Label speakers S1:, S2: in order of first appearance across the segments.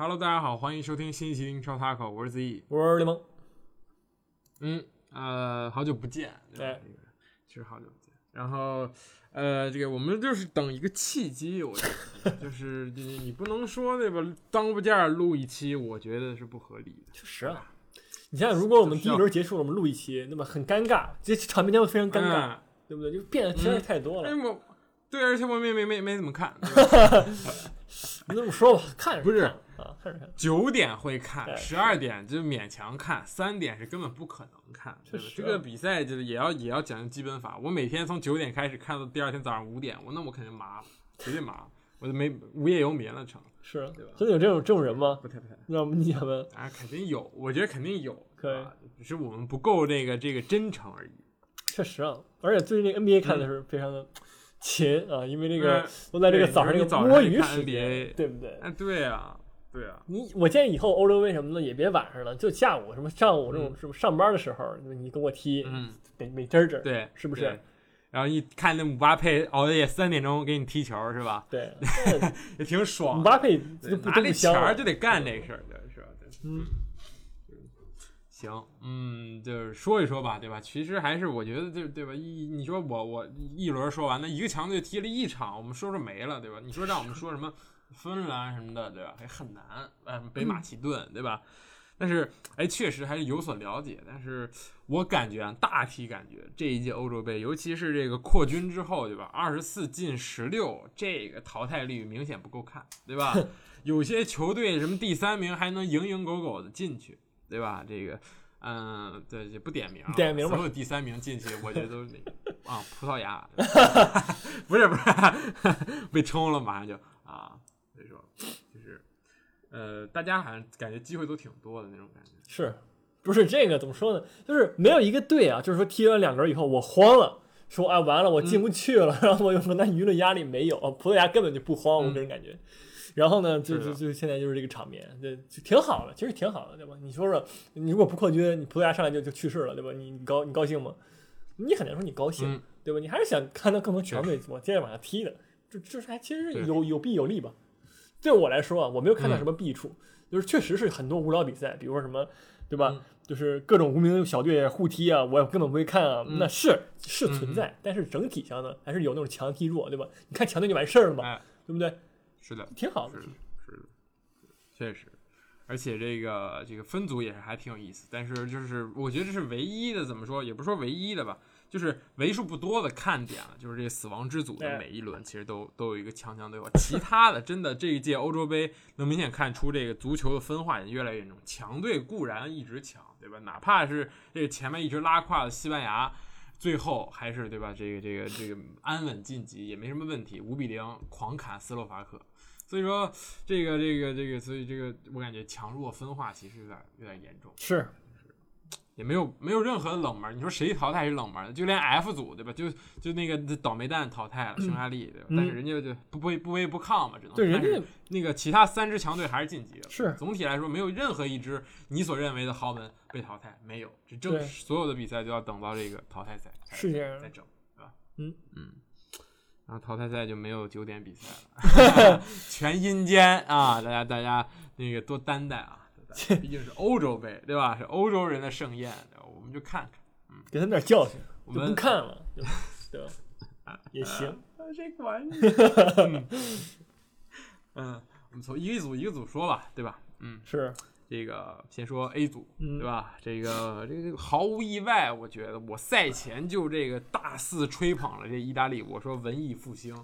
S1: Hello，大家好，欢迎收听新一期英超 Taco，我是 Z。
S2: 我是雷蒙，
S1: 嗯，呃，好久不见，对其实好久不见。然后，呃，这个我们就是等一个契机，我觉得 就是你你不能说对吧？当不件录一期，我觉得是不合理的。
S2: 确实啊。你想想，如果我们第一轮结束了，我们录一期，那么很尴尬，这场面将会非常尴尬，
S1: 嗯
S2: 对不对？就变得实在太多了。
S1: 对，而且我没没没没怎么看，
S2: 你这么说吧，看着
S1: 不是。九点会看，
S2: 哎
S1: 十二点就勉强看，三点是根本不可能看。这个比赛就是也要也要讲究基本法。我每天从九点开始看到第二天早上五点，我那我肯定麻了，绝对麻，我就没无业游民了成。
S2: 是啊
S1: 对吧
S2: 真的有这种这种人吗？
S1: 不太不太，
S2: 要不你想问？
S1: 啊肯定有，我觉得肯定有，
S2: 可
S1: 只是我们不够这个这个真诚而已。
S2: 确实啊，而且最近那个 NBA 看的是非常的勤啊，因为那个
S1: 嗯
S2: 都在这个早上这个
S1: 早上看
S2: 摸鱼时
S1: NBA
S2: 间，对不对？
S1: 哎，对啊，对啊，
S2: 你我建议以后欧洲杯什么的也别晚上了，就下午什么上午这种
S1: 嗯
S2: 什么上班的时候，你跟我踢，
S1: 嗯，
S2: 美美滋滋，
S1: 对，
S2: 是不是？
S1: 然后一看那姆巴佩熬夜三点钟给你踢球是吧？
S2: 对，
S1: 也挺爽。
S2: 姆巴佩
S1: 拿这
S2: 都不香了
S1: 钱儿就得干这事儿，对，是吧？对，
S2: 嗯，
S1: 行，嗯，就是说一说吧，对吧？其实还是我觉得，就对吧？一你说我我一轮说完，那一个强队踢了一场，我们说说没了，对吧？你说让我们说什么芬兰什么的，对吧？还很难，呃，北马其顿，对吧？但是，哎，确实还是有所了解。但是我感觉啊，大体感觉这一届欧洲杯，尤其是这个扩军之后，对吧？二十四进十六，这个淘汰率明显不够看，对吧？有些球队什么第三名还能蝇营狗苟的进去，对吧？这个，嗯，对，就不点名啊，
S2: 点名吧
S1: 所有第三名进去，我觉得 啊，葡萄牙，不是 不是，被冲了，马上就啊，呃，大家好像感觉机会都挺多的那种感觉。
S2: 是不是这个怎么说呢？就是没有一个队啊，就是说踢完两轮以后我慌了，说啊完了我进不去了，然后我有承担舆论压力没有？葡萄牙根本就不慌，我个人感觉。然后呢，就是就就现在就是这个场面，这就挺好的，其实挺好的，对吧？你说说，你如果不扩军，你葡萄牙上来就就去世了，对吧？你你高你高兴吗？你很难说你高兴，
S1: 嗯
S2: 对吧？你还是想看到更多强队往接着往下踢的，这这是还其实有有弊有利吧。对我来说啊，我没有看到
S1: 嗯
S2: 什么弊处，就是确实是很多无聊比赛，比如说什么，对吧？
S1: 嗯
S2: 就是各种无名小队互踢啊，我根本不会看啊。
S1: 嗯
S2: 那是是存在，但是整体上呢，还是有那种强踢弱，对吧？你看强队就完事儿了嘛，
S1: 哎，
S2: 对不对？
S1: 是的，
S2: 挺好的
S1: 是。的，是的，确实。而且这个这个分组也是还挺有意思，但是就是我觉得这是唯一的，怎么说也不是说唯一的吧，就是为数不多的看点了，就是这个死亡之组的
S2: 哎
S1: 每一轮其实都都有一个强强对话，其他的真的这一届欧洲杯能明显看出这个足球的分化也越来越严重，强队固然一直强，对吧？哪怕是这个前面一直拉胯的西班牙，最后还是对吧？这个这个这个安稳晋级也没什么问题，五比零狂砍斯洛伐克。所以说，这个这个这个，所以这个我感觉强弱分化其实有点有点严重，
S2: 是，
S1: 也没有没有任何的冷门。你说谁淘汰是冷门的？就连 F 组对吧？就就那个倒霉蛋淘汰了 匈牙利对吧？
S2: 嗯
S1: 但是人家就不不不卑不亢嘛，只能
S2: 对人家
S1: 那个其他三支强队还是晋级了。
S2: 是
S1: 总体来说，没有任何一支你所认为的豪门被淘汰，没有。这正所有的比赛都要等到这个淘汰赛才
S2: 是这样
S1: 再整，对吧？
S2: 嗯
S1: 嗯。然后淘汰赛就没有九点比赛了，全阴间啊！大家大家那个多担待啊！多担待毕竟是欧洲杯，对吧？是欧洲人的盛宴，对吧我们就看看。
S2: 嗯给他们点教训，
S1: 我们
S2: 不看了，对吧？也行。
S1: 啊，这个玩意儿。嗯，我们从一个组一个组说吧，对吧？嗯，
S2: 是，
S1: 这个先说 A 组，
S2: 嗯
S1: 对吧？这个这个这个毫无意外，我觉得我赛前就这个大肆吹捧了这意大利，我说文艺复兴，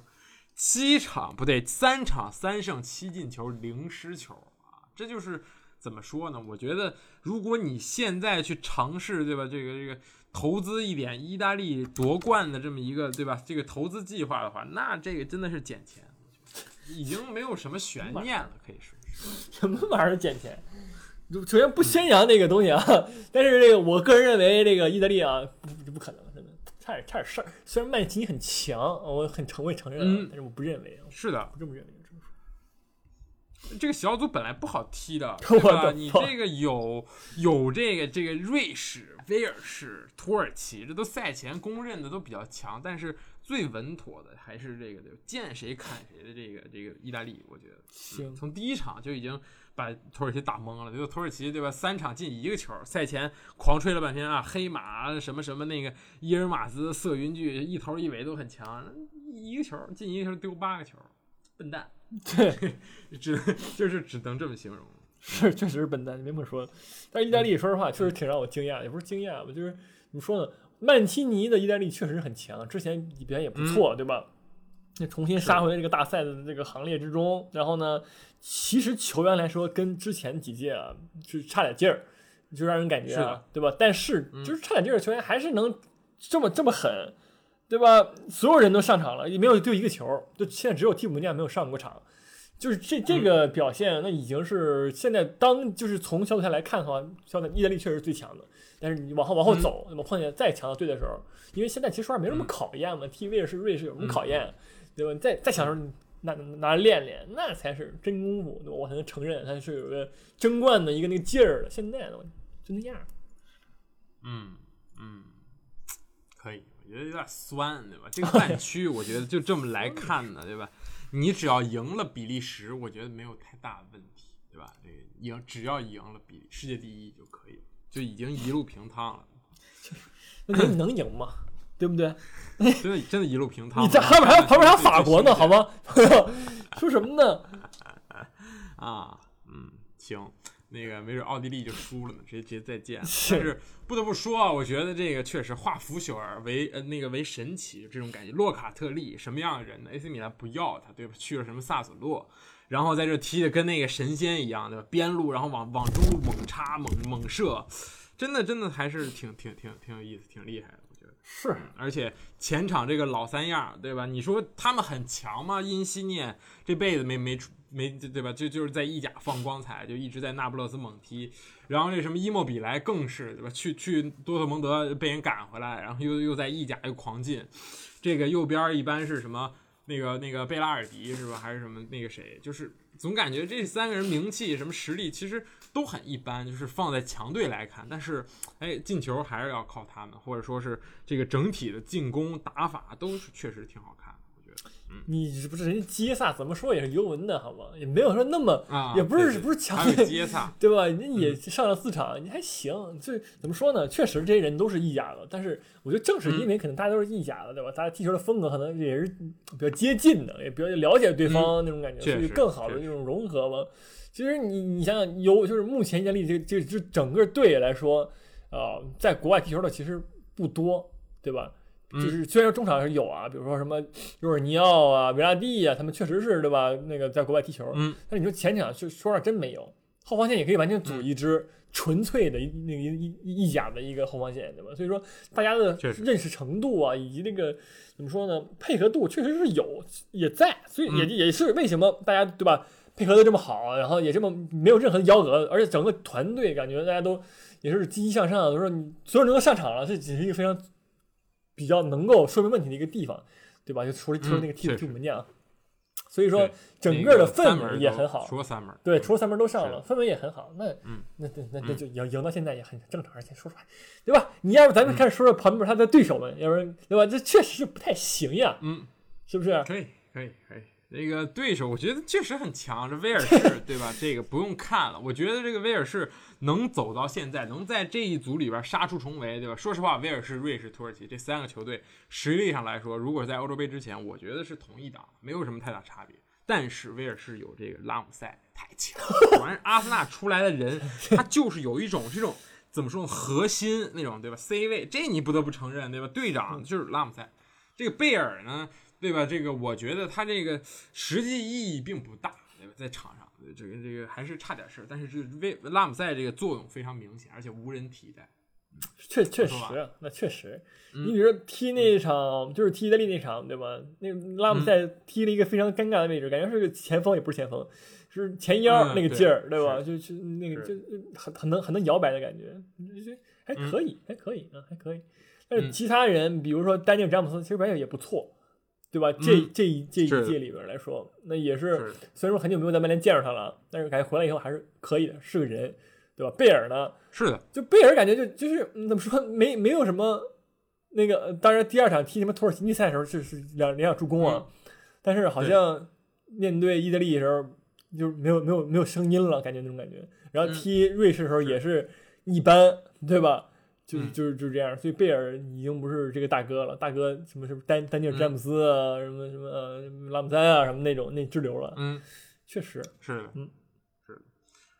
S1: 七场不对，三场三胜七进球零失球啊，这就是怎么说呢？我觉得如果你现在去尝试，对吧？这个这个投资一点意大利夺冠的这么一个，对吧？这个投资计划的话，那这个真的是捡钱，已经没有什么悬念了，可以说是。
S2: 什么玩意儿捡钱？首先不宣扬这个东西啊，但是这个我个人认为这个意大利啊不不可能，真的差点差点事儿。虽然曼奇很强，我很承我也承认但是我不认为啊，
S1: 是的，
S2: 不这么认为。这
S1: 个小组本来不好踢的，对吧？你这个有有这个这个瑞士、威尔士、土耳其，这都赛前公认的都比较强，但是最稳妥的还是这个对吧见谁砍谁的这个这个意大利，我觉得
S2: 行，
S1: 从第一场就已经把土耳其打懵了。就土耳其对吧，三场进一个球，赛前狂吹了半天啊，黑马什么什么那个伊尔马兹、色云剧一头一尾都很强，一个球进一个球丢八个球，笨蛋。
S2: 对，
S1: 只就是只能这么形容。
S2: 是确实是笨蛋，没么说。但是意大利说实话确实挺让我惊讶，也不是惊讶吧，就是怎么说呢？曼奇尼的意大利确实很强，之前表现也不错，对吧？那重新杀回这个大赛的这个行列之中，然后呢，其实球员来说跟之前几届啊是差点劲儿，就让人感觉啊，对吧？但是就是差点劲儿的球员还是能这么这么狠，对吧？所有人都上场了，也没有丢一个球，就现在只有蒂姆尼亚没有上过场。就是这这个表现，那已经是现在当就是从小组赛来看的话，小组赛意大利确实是最强的。但是你往后往后走，那么碰见再强的队的时候，因为现在其实说话没什么考验嘛，踢威尔士、瑞士有什么考验，对吧？你再再想说拿拿练练，那才是真功夫，对吧？我才能承认他是有个争冠的一个那个劲儿的。现在呢，就那样。
S1: 嗯觉得有点酸，对吧？这个半区，我觉得就这么来看呢，对吧？你只要赢了比利时，我觉得没有太大的问题，对吧？这个赢只要赢了比世界第一就可以，就已经一路平趟了。
S2: 那你能赢吗？对不对？
S1: 真的真的一路平 趟。
S2: 你在旁边还旁边还有法国呢，好吗？朋友，说什么呢？
S1: 啊，嗯，行。那个没准奥地利就输了呢，直接直接再见。但是不得不说啊，我觉得这个确实化腐朽而为呃那个为神奇这种感觉。洛卡特利什么样的人呢？AC 米兰不要他，对吧？去了什么萨索洛，然后在这踢的跟那个神仙一样，对吧？边路然后往往中路猛插猛猛射，真的真的还是挺挺挺挺有意思，挺厉害的。我觉得
S2: 是，
S1: 而且前场这个老三样，对吧？你说他们很强吗？因西涅这辈子没没出。没对吧？就就是在意甲放光彩，就一直在那不勒斯猛踢。然后这什么伊莫比莱更是对吧？去去多特蒙德被人赶回来，然后又又在意甲又狂进。这个右边一般是什么？那个那个贝拉尔迪是吧？还是什么那个谁？就是总感觉这三个人名气什么实力其实都很一般，就是放在强队来看，但是哎进球还是要靠他们，或者说是这个整体的进攻打法都是确实挺好看。
S2: 你不是人家杰萨怎么说也是尤文的好吗？也没有说那么，
S1: 啊、
S2: 也不是不是强队，
S1: 杰萨
S2: 对吧？人家也上了四场，你还行。就怎么说呢？确实这些人都是意甲的，但是我觉得正是因为可能大家都是意甲的，对吧？大家踢球的风格可能也是比较接近的，也比较了解对方那种感觉，所以更好的那种融合吧。其实你你想想，尤就是目前意大利这这这整个队来说，啊，在国外踢球的其实不多，对吧？就是虽然说中场是有啊，比如说什么尤尔尼奥啊、维拉蒂啊，他们确实是对吧？那个在国外踢球，
S1: 嗯，
S2: 但你说前场就说实话真没有，后防线也可以完全组一支纯粹的那个意意甲的一个后防线，对吧？所以说大家的认识程度啊，以及那个怎么说呢，配合度确实是有也在，所以也也是为什么大家对吧配合的这么好，然后也这么没有任何的幺蛾子，而且整个团队感觉大家都也是积极向上，都说你所有人都上场了，这只是一个非常。比较能够说明问题的一个地方，对吧？就除了除了那个替补门将，所以说整个的氛围也很好。
S1: 除了三门，
S2: 对，除了三门都上了，氛围也很好。那那那那就赢赢到现在也很正常，而且说出来，对吧？你要不咱们开始说说旁边他的对手们，要不然对吧？这确实是不太行呀，
S1: 嗯，
S2: 是不是？
S1: 可以，可以，可以。那个对手，我觉得确实很强，这威尔士，对吧？这个不用看了。我觉得这个威尔士能走到现在，能在这一组里边杀出重围，对吧？说实话，威尔士、瑞士、土耳其这三个球队实力上来说，如果在欧洲杯之前，我觉得是同一档，没有什么太大差别。但是威尔士有这个拉姆塞太强，果然阿森纳出来的人，他就是有一种这种怎么说核心那种，对吧？C 位，这你不得不承认，对吧？队长就是拉姆塞，这个贝尔呢？对吧？这个我觉得他这个实际意义并不大，对吧？在场上，这个这个还是差点事儿。但是这为拉姆塞这个作用非常明显，而且无人替代。
S2: 确确实，那确实。你比如说踢那场，就是踢意大利那场，对吧？那拉姆塞踢了一个非常尴尬的位置，感觉是个前锋，也不是前锋，是前腰那个劲儿，
S1: 对
S2: 吧？就就那个就很很能很能摇摆的感觉，还可以，还可以啊，还可以。但是其他人，比如说丹尼尔詹姆斯，其实表现也不错。对吧？这这一这一届里边来说，那也是虽然说很久没有在曼联见着他了，但是感觉回来以后还是可以的，是个人，对吧？贝尔呢？
S1: 是的，
S2: 就贝尔感觉就就是怎么说，没没有什么那个当然第二场踢什么土耳其赛的时候是是两两场助攻啊，但是好像面对意大利的时候就没有没有没有声音了，感觉那种感觉。然后踢瑞士的时候也是一般，对吧？就是就是就是这样。所以贝尔已经不是这个大哥了，大哥什么什么丹丹尼尔詹姆斯啊，什么什么呃拉姆塞啊什么那种那支流了。
S1: 嗯，
S2: 确实
S1: 是的，
S2: 嗯。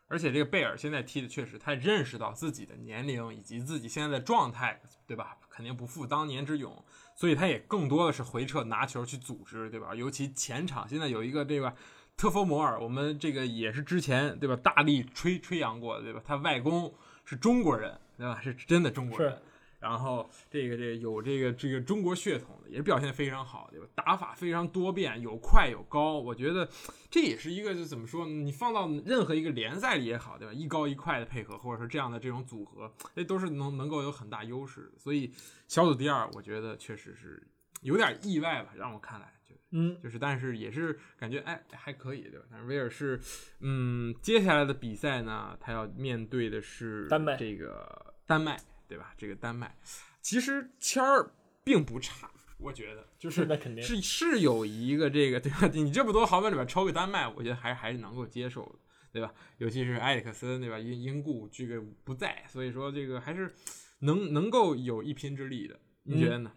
S1: 而且这个贝尔现在踢的确实，他认识到自己的年龄以及自己现在的状态，对吧？肯定不复当年之勇，所以他也更多的是回撤拿球去组织，对吧？尤其前场现在有一个这个特弗摩尔，我们这个也是之前对吧大力吹吹扬过的，对吧？他外公是中国人，对吧？是真的中国人。然后这个这个有这个这个中国血统的，也表现非常好，对吧？打法非常多变，有快有高，我觉得这也是一个就怎么说呢？你放到任何一个联赛里也好，对吧？一高一快的配合，或者说这样的这种组合，这都是能能够有很大优势的。所以小组第二，我觉得确实是有点意外吧，让我看来就
S2: 嗯，
S1: 就是但是也是感觉哎还可以，对吧？但是威尔士，嗯，接下来的比赛呢，他要面对的是
S2: 丹麦，
S1: 这个丹麦。对吧？这个丹麦其实签儿并不差，我觉得就是
S2: 那肯定
S1: 是是有一个这个对吧？你这么多豪门里边抽个丹麦，我觉得还还是能够接受的，对吧？尤其是埃里克森对吧？因因故这个不在，所以说这个还是能能够有一拼之力的，你觉得呢？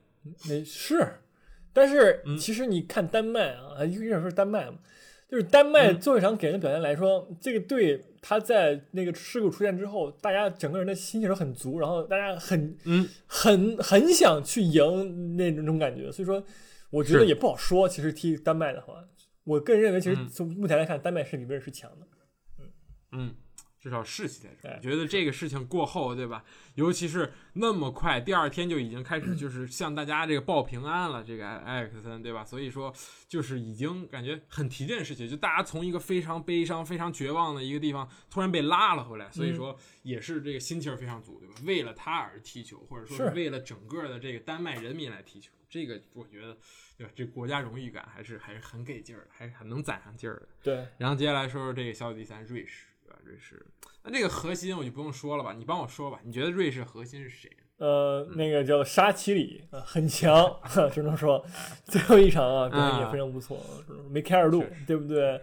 S2: 没是，但是其实你看丹麦啊，一个人说丹麦嘛。就是丹麦最后一场给人的表现来说，这个队他在那个事故出现之后，大家整个人的心情都很足，然后大家很
S1: 嗯
S2: 很很想去赢那种感觉，所以说我觉得也不好说。其实踢丹麦的话，我个人认为，其实从目前来看，丹麦是比威尔士强的。
S1: 嗯嗯。至少士气在这儿，觉得这个事情过后，对吧？尤其是那么快，第二天就已经开始，就是向大家这个报平安了。这个埃里克森，对吧？所以说，就是已经感觉很提振士气，就大家从一个非常悲伤、非常绝望的一个地方突然被拉了回来，所以说也是这个心气儿非常足，对吧？为了他而踢球，或者说是为了整个的这个丹麦人民来踢球，这个我觉得，对吧？这国家荣誉感还是还是很给劲儿的，还是很能攒上劲儿的。
S2: 对。
S1: 然后接下来说说这个小组第三，瑞士。瑞士，那这个核心我就不用说了吧？你帮我说吧。你觉得瑞士核心是谁？
S2: 呃，那个叫沙奇里，很强，只能说最后一场啊，表现也非常不错，梅开二度，对不对？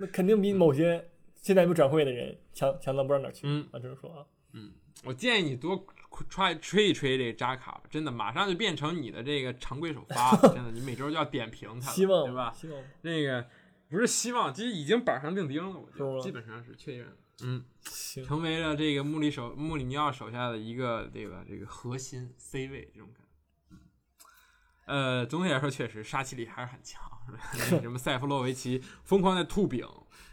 S2: 那肯定比某些现在没转会的人强强到不知道哪去。
S1: 嗯，
S2: 啊，只能说啊。
S1: 嗯，我建议你多吹吹一吹这个扎卡，真的马上就变成你的这个常规首发了。真的，你每周就要点评他，
S2: 希望
S1: 对吧？
S2: 希望
S1: 那个。不是希望，其实已经板上钉钉了，我觉得基本上是确认。嗯，成为了这个穆里手穆里尼奥手下的一个这个这个核心 C 位这种感觉。呃，总体来说确实杀气力还是很强，什么塞夫洛维奇疯狂的吐饼，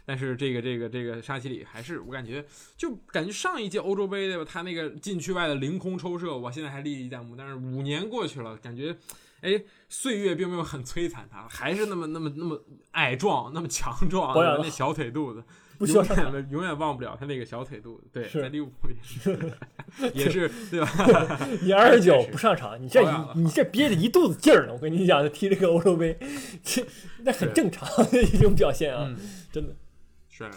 S1: 但是这个这个这个杀气力还是我感觉就感觉上一届欧洲杯对吧？他那个禁区外的凌空抽射，我现在还历历在目。但是五年过去了，感觉。哎，岁月并没有很摧残他，还是那么那么那么矮壮，那么强壮，那小腿肚子，永远永远忘不了他那个小腿肚子。对，在利物浦也是，也是 对吧？
S2: 你二十九不上场，你这你这憋着一肚子劲儿呢。我跟你讲，踢这个欧洲杯，这那很正常的一种表现啊，真的
S1: 是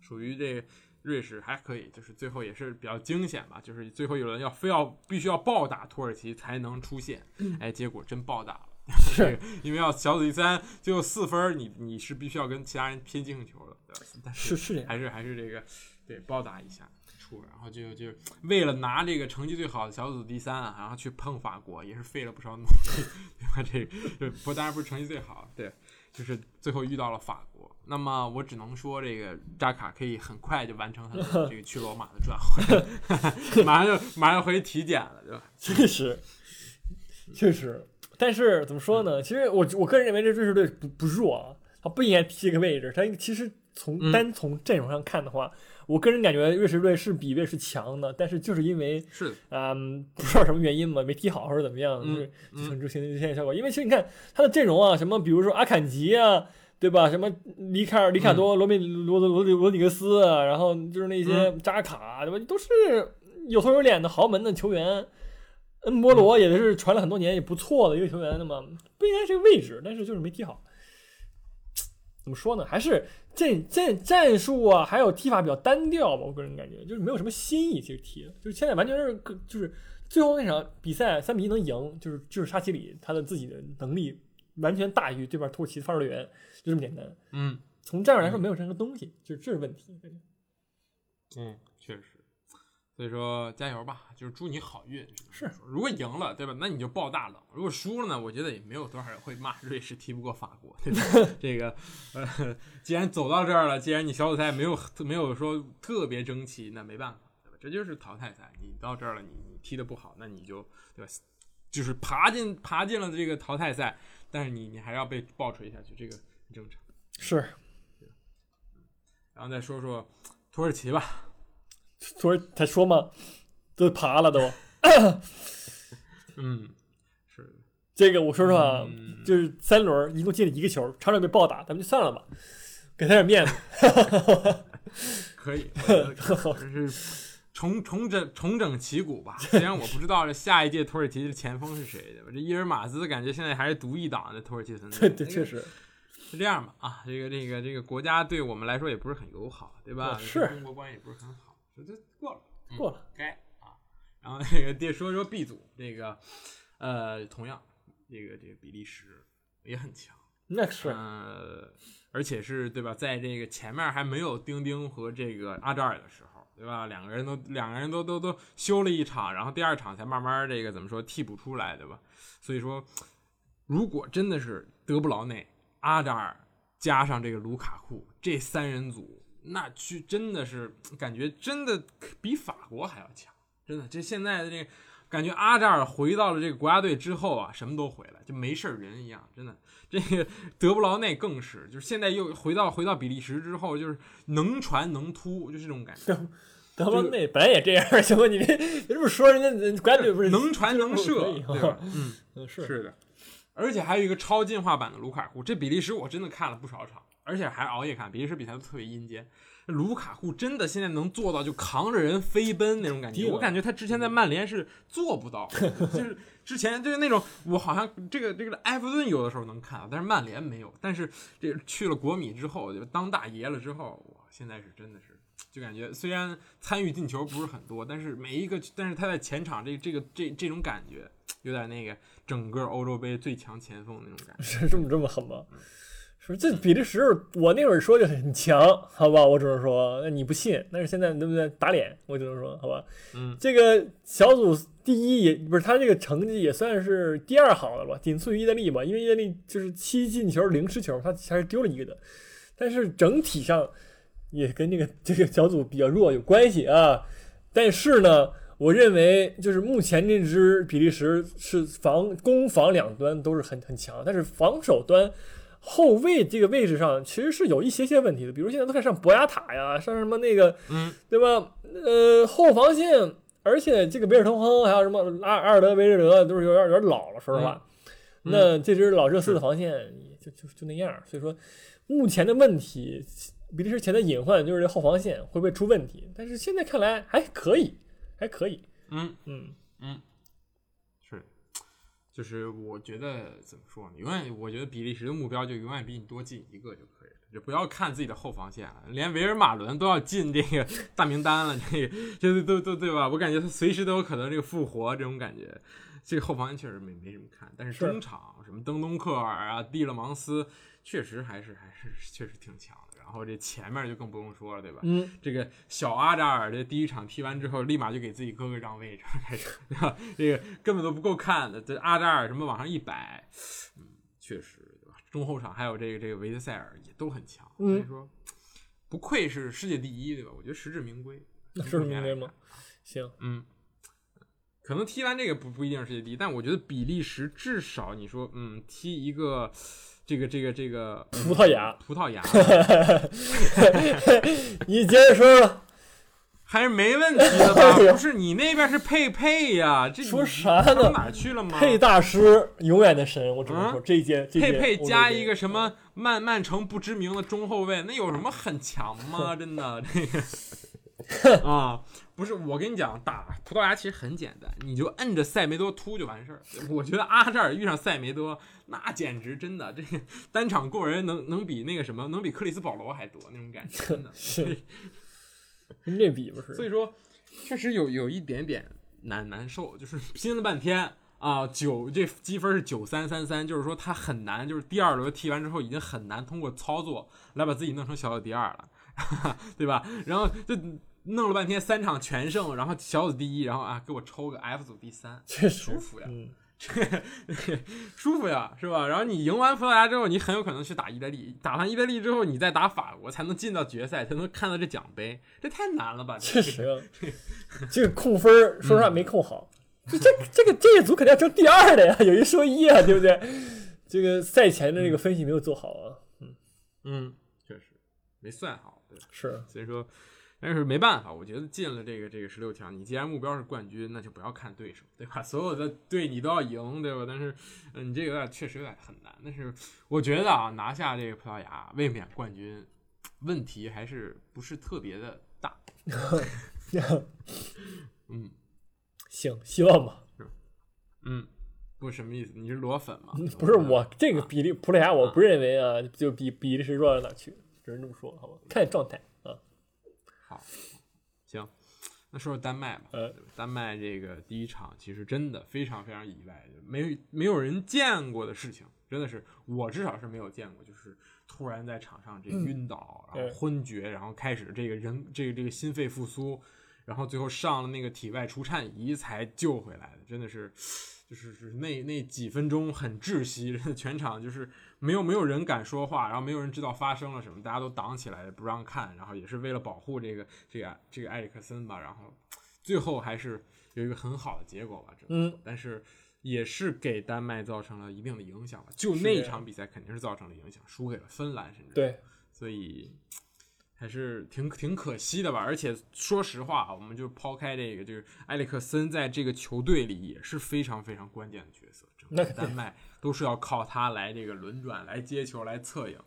S1: 属于这个。瑞士还可以，就是最后也是比较惊险吧，就是最后有人要非要必须要暴打土耳其才能出现，哎，结果真暴打了，
S2: 是
S1: 因为要小组第三就四分，你你是必须要跟其他人拼进球的，但
S2: 是是
S1: 还是还是这个对暴打一下出，然后就就为了拿这个成绩最好的小组第三啊，然后去碰法国也是费了不少努力，对吧？这个不当然不是成绩最好，对，就是最后遇到了法国。那么我只能说，这个扎卡可以很快就完成他的这个去罗马的转会，马上就马上回去体检了，对吧？
S2: 确实，确实。但是怎么说呢？其实我我个人认为这瑞士队不不弱啊，他不应该踢这个位置。他其实从单从阵容上看的话，我个人感觉瑞士队是比瑞士强的。但是就是因为
S1: 是
S2: 嗯，不知道什么原因嘛，没踢好或者怎么样，就是形成现在效果。因为其实你看他的阵容啊，什么比如说阿坎吉啊。对吧？什么里卡尔、里卡多、罗米罗罗罗里格斯，然后就是那些扎卡，对吧？都是有头有脸的豪门的球员。恩波罗也是传了很多年，也不错的一个球员。那么不应该是个位置，但是就是没踢好。怎么说呢？还是战战战术啊，还有踢法比较单调吧。我个人感觉就是没有什么新意。其实踢的就是现在完全是就是最后那场比赛三比一能赢，就是就是沙奇里他的自己的能力完全大于对面土耳其的发射队员，就这么简单。
S1: 嗯
S2: 从战术来说没有任何东西，就是这是问题。
S1: 嗯，确实。所以说加油吧，就是祝你好运。
S2: 是，
S1: 如果赢了，对吧？那你就爆大冷；如果输了呢，我觉得也没有多少人会骂瑞士踢不过法国，对吧？这个，呃，既然走到这儿了，既然你小组赛没有没有说特别争气，那没办法，对吧？这就是淘汰赛，你到这儿了，你你踢的不好，那你就对吧？就是爬进爬进了这个淘汰赛，但是你你还要被爆锤下去，这个很正常。
S2: 是，
S1: 然后再说说土耳其吧，
S2: 土耳他说嘛，都爬了都。
S1: 嗯，是，
S2: 这个我说实话，
S1: 嗯
S2: 就是三轮一共进了一个球，差点被暴打，咱们就算了吧，给他点面子。
S1: 可以，重重整重整旗鼓吧。虽然我不知道这下一届土耳其的前锋是谁的，这伊尔马兹感觉现在还是独一档的土耳其存在。
S2: 对对，确实
S1: 是这样吧？啊，这个这个这个国家对我们来说也不是很友好，对吧？
S2: 是
S1: 跟中国关系也不是很好，这就过了，嗯
S2: 过了。
S1: 该啊。然后那个爹说说 B 组这个，呃，同样这个这个比利时也很强。
S2: 那是
S1: 呃，而且是对吧？在这个前面还没有丁丁和这个阿扎尔的时候，对吧？两个人都两个人都都都休了一场，然后第二场才慢慢这个怎么说替补出来，对吧？所以说，如果真的是德布劳内、阿扎尔加上这个卢卡库这三人组，那去真的是感觉真的比法国还要强，真的。这现在的这个感觉，阿扎尔回到了这个国家队之后啊，什么都回来，就没事儿人一样，真的。这个德布劳内更是，就是现在又回到回到比利时之后，就是能传能突，就这种感觉，
S2: 德布劳内本来也这样，行不？你别别这么说，人家人国家队不是
S1: 能传能射，对吧？嗯，
S2: 嗯是
S1: 是的。而且还有一个超进化版的卢卡库，这比利时我真的看了不少场，而且还熬夜看，比利时比赛都特别阴间。卢卡库真的现在能做到就扛着人飞奔那种感觉，我感觉他之前在曼联是做不到，就是之前就是那种我好像这个这个埃弗顿有的时候能看到，但是曼联没有。但是这去了国米之后，就当大爷了之后，哇，现在是真的是就感觉虽然参与进球不是很多，但是每一个，但是他在前场这这个这这种感觉有点那个整个欧洲杯最强前锋那种感觉。
S2: 是这么这么狠吗？说这比利时，我那会儿说就很强，好吧，我只能说，那你不信，但是现在对不对？打脸，我只能说，好吧，
S1: 嗯，
S2: 这个小组第一也不是他这个成绩也算是第二好的吧，仅次于意大利吧，因为意大利就是七进球零失球，他还是丢了一个的，但是整体上也跟这个这个小组比较弱有关系啊。但是呢，我认为就是目前这支比利时是防攻防两端都是很很强，但是防守端。后卫这个位置上其实是有一些些问题的，比如现在都开始上博雅塔呀，上什么那个，
S1: 嗯，
S2: 对吧？呃，后防线，而且这个维尔滕亨还有什么阿阿尔德维热德都是有点有点老了，说实话。
S1: 嗯
S2: 那这支老热刺的防线也就就就那样，所以说目前的问题，比利时前的隐患就是这后防线会不会出问题，但是现在看来还可以，还可以，
S1: 嗯
S2: 嗯嗯，
S1: 是，就是我觉得怎么说呢？永远，我觉得比利时的目标就永远比你多进一个就可以了，就不要看自己的后防线了，连维尔马伦都要进这个 大名单了，这个这都都对吧？我感觉他随时都有可能这个复活，这种感觉。这个后防线确实没没什么看，但是
S2: 是
S1: 中场什么登东克尔啊、蒂勒芒斯，确实还是还是确实挺强的。然后这前面就更不用说了，对吧？
S2: 嗯，
S1: 这个小阿扎尔这第一场踢完之后，立马就给自己哥哥让位置，开始，对吧？这个根本都不够看的。这阿扎尔什么往上一摆，嗯，确实，对吧？中后场还有这个这个维特塞尔也都很强，所以
S2: 嗯
S1: 说不愧是世界第一，对吧？我觉得实至名归。
S2: 实至名归吗？行，
S1: 嗯，可能踢完这个不不一定是世界第一，但我觉得比利时至少你说，嗯，踢一个这个这个这个
S2: 葡萄牙，
S1: 葡萄牙
S2: 你接着说说，
S1: 还是没问题的吧？不是你那边是佩佩呀，这
S2: 说
S1: 你
S2: 啥呢
S1: 哪去了吗？
S2: 佩大师永远的神，我只能说
S1: 嗯
S2: 这一
S1: 佩佩加一个什么曼曼城不知名的中后卫，那有什么很强吗？真的这个 啊，不是我跟你讲，打葡萄牙其实很简单，你就摁着塞梅多突就完事儿。我觉得阿扎尔遇上塞梅多，那简直真的这个单场过人能能比那个什么，能比克里斯保罗还多那种感觉，真的
S2: 是跟这比不是？
S1: 所以说，确实有有一点点难难受，就是拼了半天啊，九这积分是九三三三，就是说他很难，就是第二轮踢完之后已经很难通过操作来把自己弄成小组第二了，对吧？然后就弄了半天三场全胜，然后小组第一，然后啊给我抽个 F 组第三，
S2: 确实
S1: 舒服呀。
S2: 嗯，
S1: 舒服呀，是吧？然后你赢完葡萄牙之后，你很有可能去打意大利，打完意大利之后，你再打法国，才能进到决赛，才能看到这奖杯，这太难了吧？
S2: 确实啊，这个 控分儿说实话没控好，这这这个这一组肯定要争第二的呀，有一说一啊，对不对？这个赛前的这个分析没有做好啊，嗯
S1: 嗯，确实没算好，对？
S2: 是，
S1: 所以说，但是没办法，我觉得进了这个这个十六强，你既然目标是冠军，那就不要看对手，对吧？所有的队你都要赢，对吧？但是，嗯，你这个有点确实有点很难。但是我觉得啊，拿下这个葡萄牙卫冕冠军，问题还是不是特别的大。嗯
S2: 行，希望吧。
S1: 嗯，不什么意思？你是裸粉吗？
S2: 不是我这个比例葡萄牙，我不认为啊，就比比利时弱到哪去，只能这么说，好吧？看状态啊。
S1: 好，行，那说说丹麦吧。
S2: 呃，
S1: 丹麦这个第一场其实真的非常非常意外，没没有人见过的事情，真的是我至少是没有见过，就是突然在场上这晕倒，然后昏厥，然后开始这个人这个这个心肺复苏，然后最后上了那个体外除颤仪才救回来的，真的是。就是是那那几分钟很窒息，全场就是没有没有人敢说话，然后没有人知道发生了什么，大家都挡起来不让看，然后也是为了保护这个这个这个埃里克森吧，然后最后还是有一个很好的结果吧，这
S2: 嗯，
S1: 但是也是给丹麦造成了一定的影响吧，就那场比赛肯定是造成了影响，输给了芬兰，甚至。
S2: 对，
S1: 所以。还是挺挺可惜的吧，而且说实话，我们就抛开这个，就是埃里克森在这个球队里也是非常非常关键的角色，整个丹麦都是要靠他来这个轮转、来接球、来策应，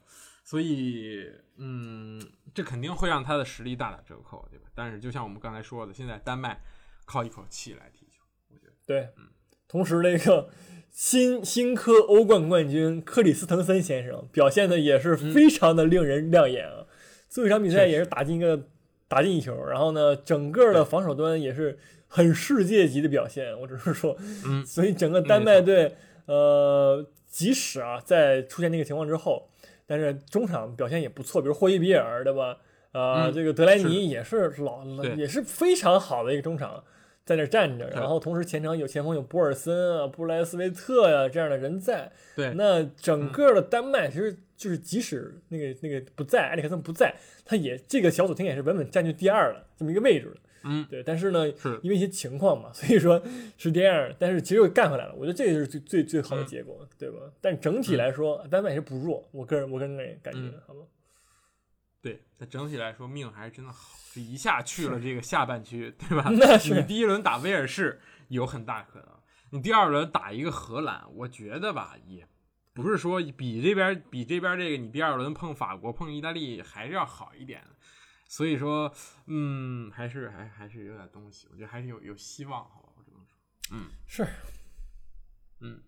S1: 所以，嗯，这肯定会让他的实力大打折扣，对吧？但是就像我们刚才说的，现在丹麦靠一口气来踢球，我觉得。
S2: 对，
S1: 嗯，
S2: 同时那个新新科欧冠冠军克里斯滕森先生表现的也是非常的令人亮眼啊。最后一场比赛也是打进一个打进一球，然后呢，整个的防守端也是很世界级的表现。我只是说，
S1: 嗯，
S2: 所以整个丹麦队，呃，即使啊在出现那个情况之后，但是中场表现也不错，比如霍伊比尔，对吧？呃，这个德莱尼也是老也是非常好的一个中场，在那站着，然后同时前场有前锋有博尔森啊、布莱斯维特呀这样的人在，
S1: 对，
S2: 那整个的丹麦其实。就是即使那个那个不在，埃里克森不在，他也这个小组应该也是稳稳占据第二了这么一个位置了。
S1: 嗯，
S2: 对。但是呢，
S1: 是
S2: 因为一些情况嘛，所以说是这样。但是其实又干回来了，我觉得这个是最最最好的结果，对吧？但整体来说，丹麦也是不弱，我个人我个人感觉，好吧？
S1: 对，但整体来说命还是真的好，这一下去了这个下半区，对吧？
S2: 那是
S1: 你第一轮打威尔士有很大可能，你第二轮打一个荷兰，我觉得吧也。不是说比这边比这边这个你第二轮碰法国碰意大利还是要好一点，所以说嗯还是还还是有点东西，我觉得还是有有希望，好吧，我只能说，嗯
S2: 是，
S1: 嗯，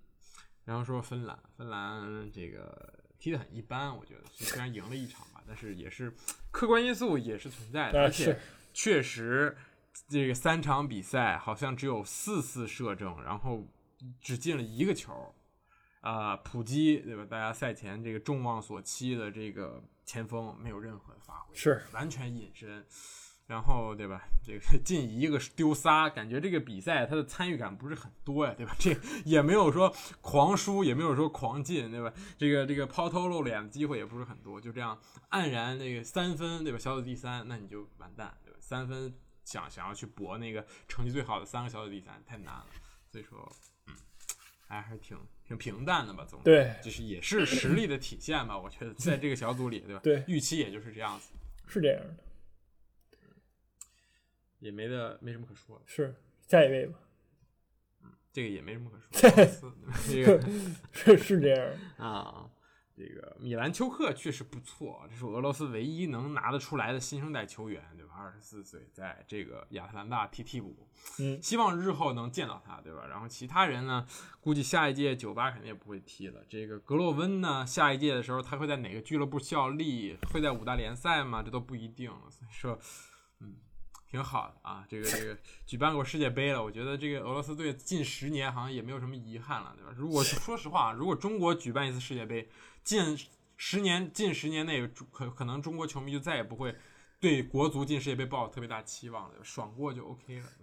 S1: 然后说芬兰，芬兰这个踢得很一般，我觉得虽然赢了一场吧，但是也是客观因素也是存在的，而且确实这个三场比赛好像只有四次射正，然后只进了一个球。啊，普基对吧？大家赛前这个众望所期的这个前锋没有任何的发挥，
S2: 是
S1: 完全隐身。然后对吧？这个 进一个丢仨，感觉这个比赛他的参与感不是很多呀，对吧？这也没有说狂输，也没有说狂进，对吧？这个这个抛头露脸的机会也不是很多，就这样黯然那个三分，对吧？小组第三，那你就完蛋，对吧？三分想想要去搏那个成绩最好的三个小组第三太难了，所以说，嗯，还还是挺。挺平淡的吧，总
S2: 对，
S1: 就是也是实力的体现吧。我觉得在这个小组里，对吧？
S2: 对，
S1: 预期也就是这样子，
S2: 是这样的，
S1: 也没得没什么可说的。
S2: 是下一位吧，
S1: 嗯，这个也没什么可说。这个
S2: 是是这样
S1: 啊。这个米兰丘克确实不错，这是俄罗斯唯一能拿得出来的新生代球员，对吧？二十四岁，在这个亚特兰大踢替补，
S2: 嗯，
S1: 希望日后能见到他，对吧？然后其他人呢，估计下一届九八肯定也不会踢了。这个格洛温呢，下一届的时候他会在哪个俱乐部效力？会在五大联赛吗？这都不一定。所以说，嗯，挺好的啊。这个这个举办过世界杯了，我觉得这个俄罗斯队近十年好像也没有什么遗憾了，对吧？如果 说实话，如果中国举办一次世界杯，近十年近十年内可可能中国球迷就再也不会。对国足进世界杯抱有特别大期望了，爽过就 OK 了，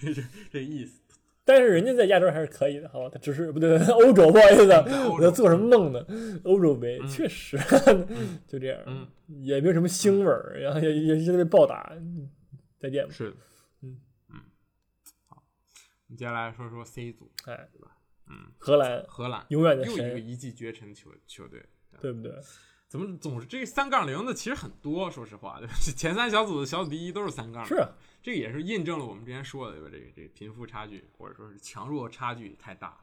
S1: 这这这意思。
S2: 但是人家在亚洲还是可以的，好吧？他只是不对，欧洲不好意思，我在做什么梦呢？欧洲杯确实就这样，嗯也没有什么腥味儿，然后也也是被暴打。再见吧。
S1: 是的，嗯嗯。好，我们接下来说说 C 组，
S2: 哎，
S1: 对吧？嗯，
S2: 荷兰，
S1: 荷兰
S2: 永远的
S1: 又一个一骑绝尘球球队，
S2: 对不对？
S1: 怎么总是这三杠零的其实很多，说实话，前三小组的小组第一都是三杠。
S2: 是，
S1: 这个也是印证了我们之前说的，对吧？这个这个贫富差距或者说是强弱差距太大。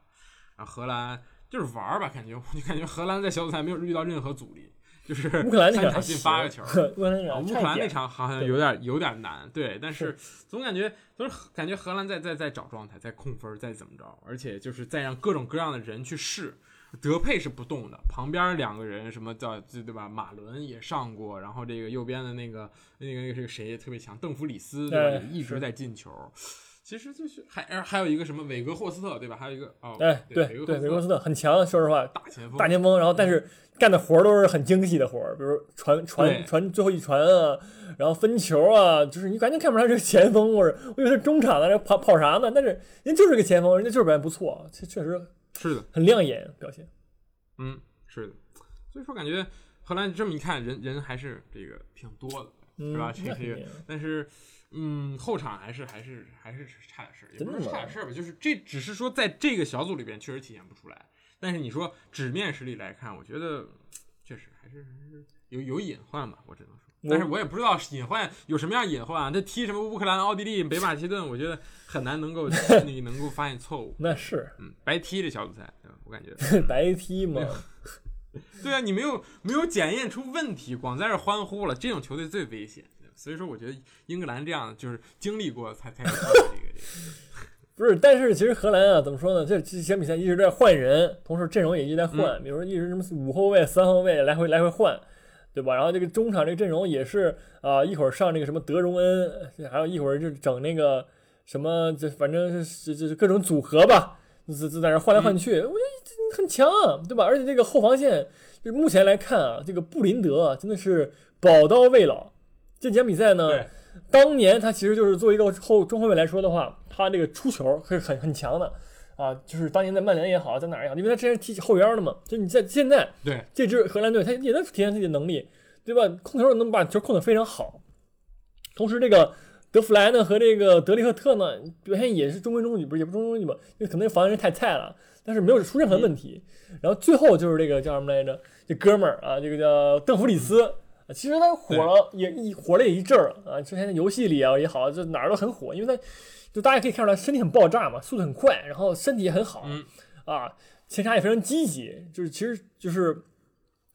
S1: 然后荷兰就是玩儿吧，感觉我就感觉荷兰在小组赛没有遇到任何阻力，就是
S2: 乌克兰那
S1: 场进八个球，
S2: 乌克
S1: 兰那场好像有点有点难，对，但是总感觉总是感觉荷兰在在在找状态，在控分，在怎么着，而且就是在让各种各样的人去试。德佩是不动的，旁边两个人什么叫对吧？马伦也上过，然后这个右边的那个那个那个谁也特别强？邓弗里斯对吧？也一直在进球。其实就是还还有一个什么韦格霍斯特对吧？还有一个哦，
S2: 哎对对，韦格霍斯特很强，说实话，
S1: 大前锋
S2: 大前锋。然后但是干的活都是很精细的活比如传传传最后一传啊，然后分球啊，就是你完全看不出来是个前锋，或者我以为是中场的，这跑跑啥呢？但是人就是个前锋，人家就是表现不错，确确实。
S1: 是的，
S2: 很亮眼表现。
S1: 嗯，是的，所以说感觉荷兰这么一看，人人还是这个挺多的，是吧？这个，但是，嗯，后场还是还是还是差点事儿，也不是差点事儿吧，就是这只是说在这个小组里边确实体现不出来。但是你说纸面实力来看，我觉得确实还是有有隐患吧，我只能说。但是我也不知道隐患有什么样隐患啊？他踢什么乌克兰、奥地利、北马其顿，我觉得很难能够你能够发现错误。
S2: 那是，
S1: 嗯，白踢这小组赛，我感觉
S2: 白踢嘛。
S1: 对啊，你没有没有检验出问题，光在这欢呼了，这种球队最危险。所以说，我觉得英格兰这样就是经历过才才 这个这个。
S2: 不是，但是其实荷兰啊，怎么说呢？这这些比赛一直在换人，同时阵容也一直在换，比如说一直什么五后卫、三后卫来回来回换。对吧？然后这个中场这个阵容也是啊，一会儿上那个什么德容恩，还有一会儿就整那个什么，这反正是这这各种组合吧，就就在那换来换去，我觉得很强，啊对吧？而且这个后防线，就目前来看啊，这个布林德真的是宝刀未老。这几场比赛呢，当年他其实就是作为一个后中后卫来说的话，他这个出球是很很强的。啊，就是当年在曼联也好，在哪儿也好，因为他之前踢后腰的嘛。就你在现在，
S1: 对
S2: 这支荷兰队，他也能体现自己的能力，对吧？控球能把球控得非常好。同时，这个德弗莱呢和这个德利赫特呢，表现也是中规中矩，不是也不中规中矩吧？因为可能防人太菜了，但是没有出任何问题。然后最后就是这个叫什么来着？这哥们儿啊，这个叫邓弗里斯，其实他火了也一火了也一阵儿啊。之前在游戏里啊也好，就哪儿都很火，因为他。就大家可以看出来，身体很爆炸嘛，速度很快，然后身体也很好，啊，前插也非常积极。就是其实就是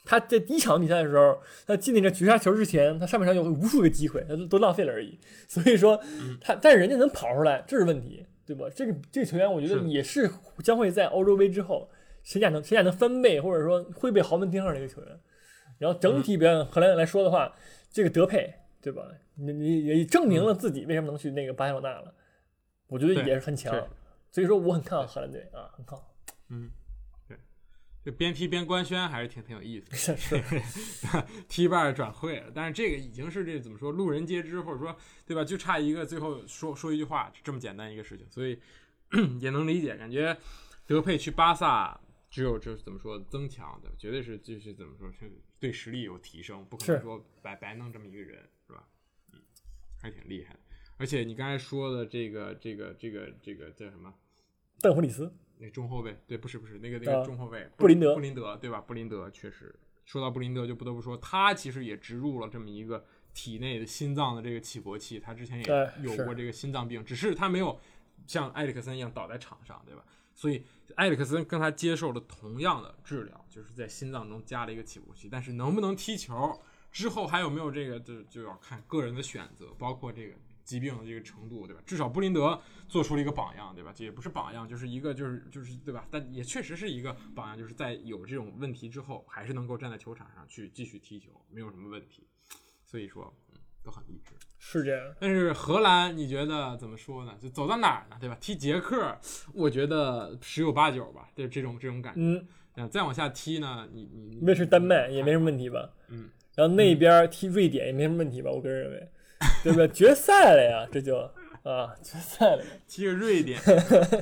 S2: 他在第一场比赛的时候，他进那个绝杀球之前，他上半场有无数个机会，他都都浪费了而已。所以说他，但是人家能跑出来，这是问题，对吧？这个这个球员，我觉得也是将会在欧洲杯之后，身价能身价能翻倍，或者说会被豪门盯上的一个球员。然后整体表现荷兰来说的话，这个德佩，对吧？你你也证明了自己为什么能去那个巴塞罗那了。我觉得也是很强，所以说我很看好荷兰队啊，很看好。
S1: 嗯，对，就边踢边官宣还是挺挺有意思的。
S2: 是，
S1: 踢半转会了，但是这个已经是这怎么说，路人皆知，或者说对吧？就差一个最后说说一句话，这么简单一个事情，所以 也能理解。感觉德佩去巴萨，只有就是怎么说增强的，绝对是就是怎么说，是对实力有提升，不可能说白白弄这么一个人，是吧？嗯，还挺厉害的。而且你刚才说的这个这个这个这个叫什么？
S2: 邓弗里斯，
S1: 那中后卫？对，不是不是那个那个中后卫，
S2: 布林德，
S1: 布林德对吧？布林德确实，说到布林德就不得不说，他其实也植入了这么一个体内的心脏的这个起搏器，他之前也有过这个心脏病，只是他没有像埃里克森一样倒在场上，对吧？所以埃里克森跟他接受了同样的治疗，就是在心脏中加了一个起搏器，但是能不能踢球之后还有没有这个，就就要看个人的选择，包括这个。疾病的这个程度，对吧？至少布林德做出了一个榜样，对吧？这也不是榜样，就是一个，就是就是，对吧？但也确实是一个榜样，就是在有这种问题之后，还是能够站在球场上去继续踢球，没有什么问题。所以说，都很励志。
S2: 是这样。
S1: 但是荷兰，你觉得怎么说呢？就走到哪儿呢，对吧？踢捷克，我觉得十有八九吧，就这种这种感觉。
S2: 嗯，
S1: 嗯，再往下踢呢，你你
S2: 那是、丹麦也没什么问题吧？
S1: 嗯，
S2: 然后那边踢瑞典也没什么问题吧？我个人认为，对不对？决赛了呀，这就啊，决赛了，
S1: 踢个瑞典，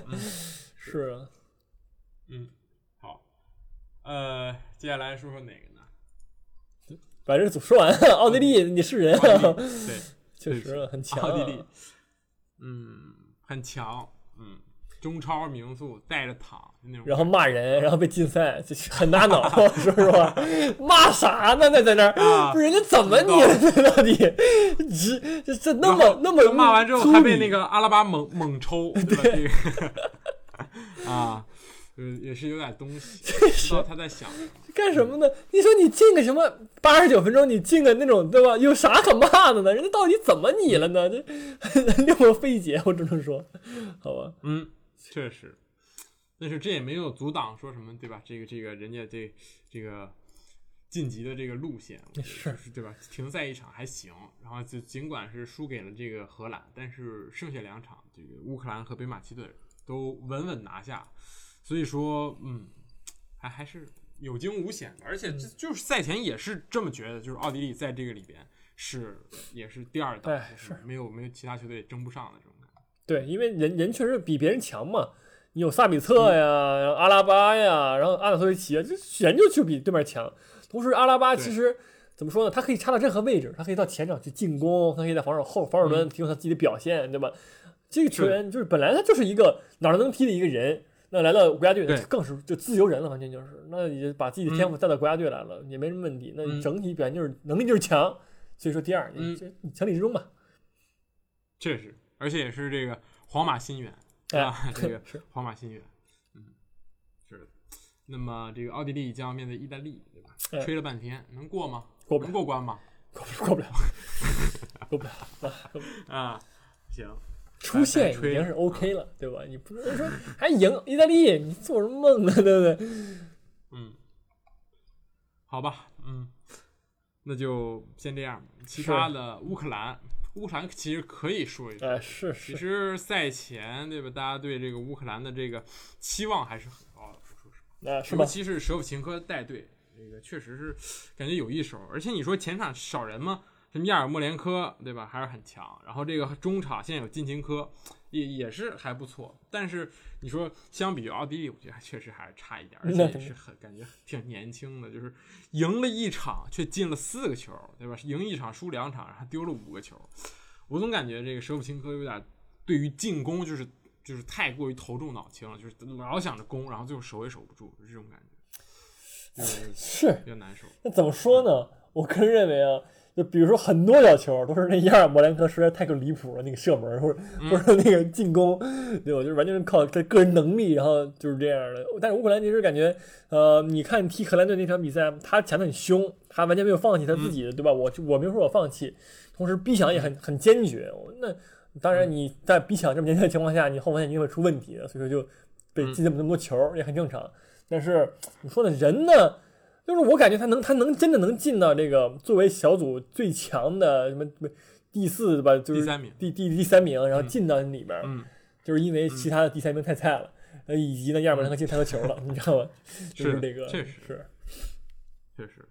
S2: 是啊，
S1: 嗯，好，呃，接下来说说哪个呢？
S2: 把这组说完，奥地利你是人啊，
S1: 对，
S2: 确实很强啊。
S1: 奥地利，嗯，很强，嗯，中超名宿带着躺那种，
S2: 然后骂人，然后被禁赛，这很大脑，说实话，骂啥呢？那在那不是人家怎么你到底，这这这那么那么
S1: 骂完之后还被那
S2: 个
S1: 个阿拉巴猛猛抽，对吧？这个啊，呃，也是有点东西，不知道他在想。
S2: 干什么呢？你说你进个什么八十九分钟，你进个那种对吧？有啥可骂的呢？人家到底怎么你了呢？这 令我费解，我只能说，好吧。
S1: 嗯，确实，但是这也没有阻挡说什么，对吧？这个这个人家这这个晋级的这个路线，
S2: 是
S1: 对吧？停赛一场还行，然后就尽管是输给了这个荷兰，但是剩下两场这个乌克兰和北马其顿都稳稳拿下，所以说，嗯，还还是有惊无险的，而且这就是赛前也是这么觉得，就是奥地利在这个里边是也是第二档，是没有没有其他球队争不上的这种感觉。
S2: 对，因为人人确实比别人强嘛。你有萨比策呀，阿拉巴呀，然后阿纳托维奇啊，这人就就比对面强。同时，阿拉巴其实怎么说呢？他可以插到任何位置，他可以到前场去进攻，他可以在防守后防守端提供他自己的表现，对吧？这个球员就是本来他就是一个哪儿都能踢的一个人，那来到国家队那更是就自由人了，完全就是，那也把自己的天赋带到国家队来了，也没什么问题。那
S1: 嗯
S2: 整体表现就是能力就是强，所以说第二，
S1: 嗯
S2: 你这你情理之中吧。
S1: 确实，而且也是这个皇马新援，
S2: 哎
S1: 啊，这个
S2: 是
S1: 皇马心愿，嗯，是的。那么这个奥地利将要面对意大利，对吧？
S2: 哎
S1: 吹了半天，能过吗？
S2: 过不
S1: 能过关吗？
S2: 过不过不了，过不了啊！过不了
S1: 啊，行，
S2: 出线已经是 OK 了，对吧？你不能说还赢意大利，你做什么梦呢？对不对？
S1: 嗯，好吧，嗯，那就先这样。其他的乌克兰，乌克兰其实可以说一说。
S2: 哎，是是其，
S1: 实赛前，对吧？大家对这个乌克兰的这个期望还是很高的，说实话。
S2: 啊，是吧
S1: 尤？其是舍甫琴科带队，这个确实是感觉有一手。而且你说前场少人吗？什么亚尔莫连科，对吧？还是很强。然后这个中场现在有金琴科，也也是还不错。但是你说相比于奥地利，我觉得还确实还是差一点，而且也是很感觉挺年轻的，就是赢了一场却进了四个球，对吧？赢一场输两场，然后丢了五个球。我总感觉这个舍甫琴科有点对于进攻就是就是太过于头重脑轻了，就是老想着攻，然后最后守也守不住，是这种感觉，就是
S2: 是。
S1: 比较难受。
S2: 那怎么说呢？我个人认为啊，就比如说很多小球都是那亚尔莫连科实在太够离谱了，那个射门或者
S1: 嗯
S2: 或者说那个进攻，对吧？就是完全是靠他个人能力，然后就是这样的。但是乌克兰其实感觉，呃，你看踢荷兰队那场比赛，他抢的很凶，他完全没有放弃他自己的，对吧？我我没有说我放弃，同时逼抢也很很坚决。那当然你在逼抢这么坚决的情况下，你后防线一定会出问题的，所以说就被进这么那么多球也很正常。但是你说的人呢？就是我感觉他能，他能真的能进到这个作为小组最强的什么什么第四吧？就是
S1: 第三名
S2: 第第第三名，然后进到里边就是因为其他的第三名太菜了，呃，以及呢亚尔莫连科进太多球了，你知道吗？就是
S1: 的
S2: 这个，
S1: 确实
S2: 是
S1: 确实，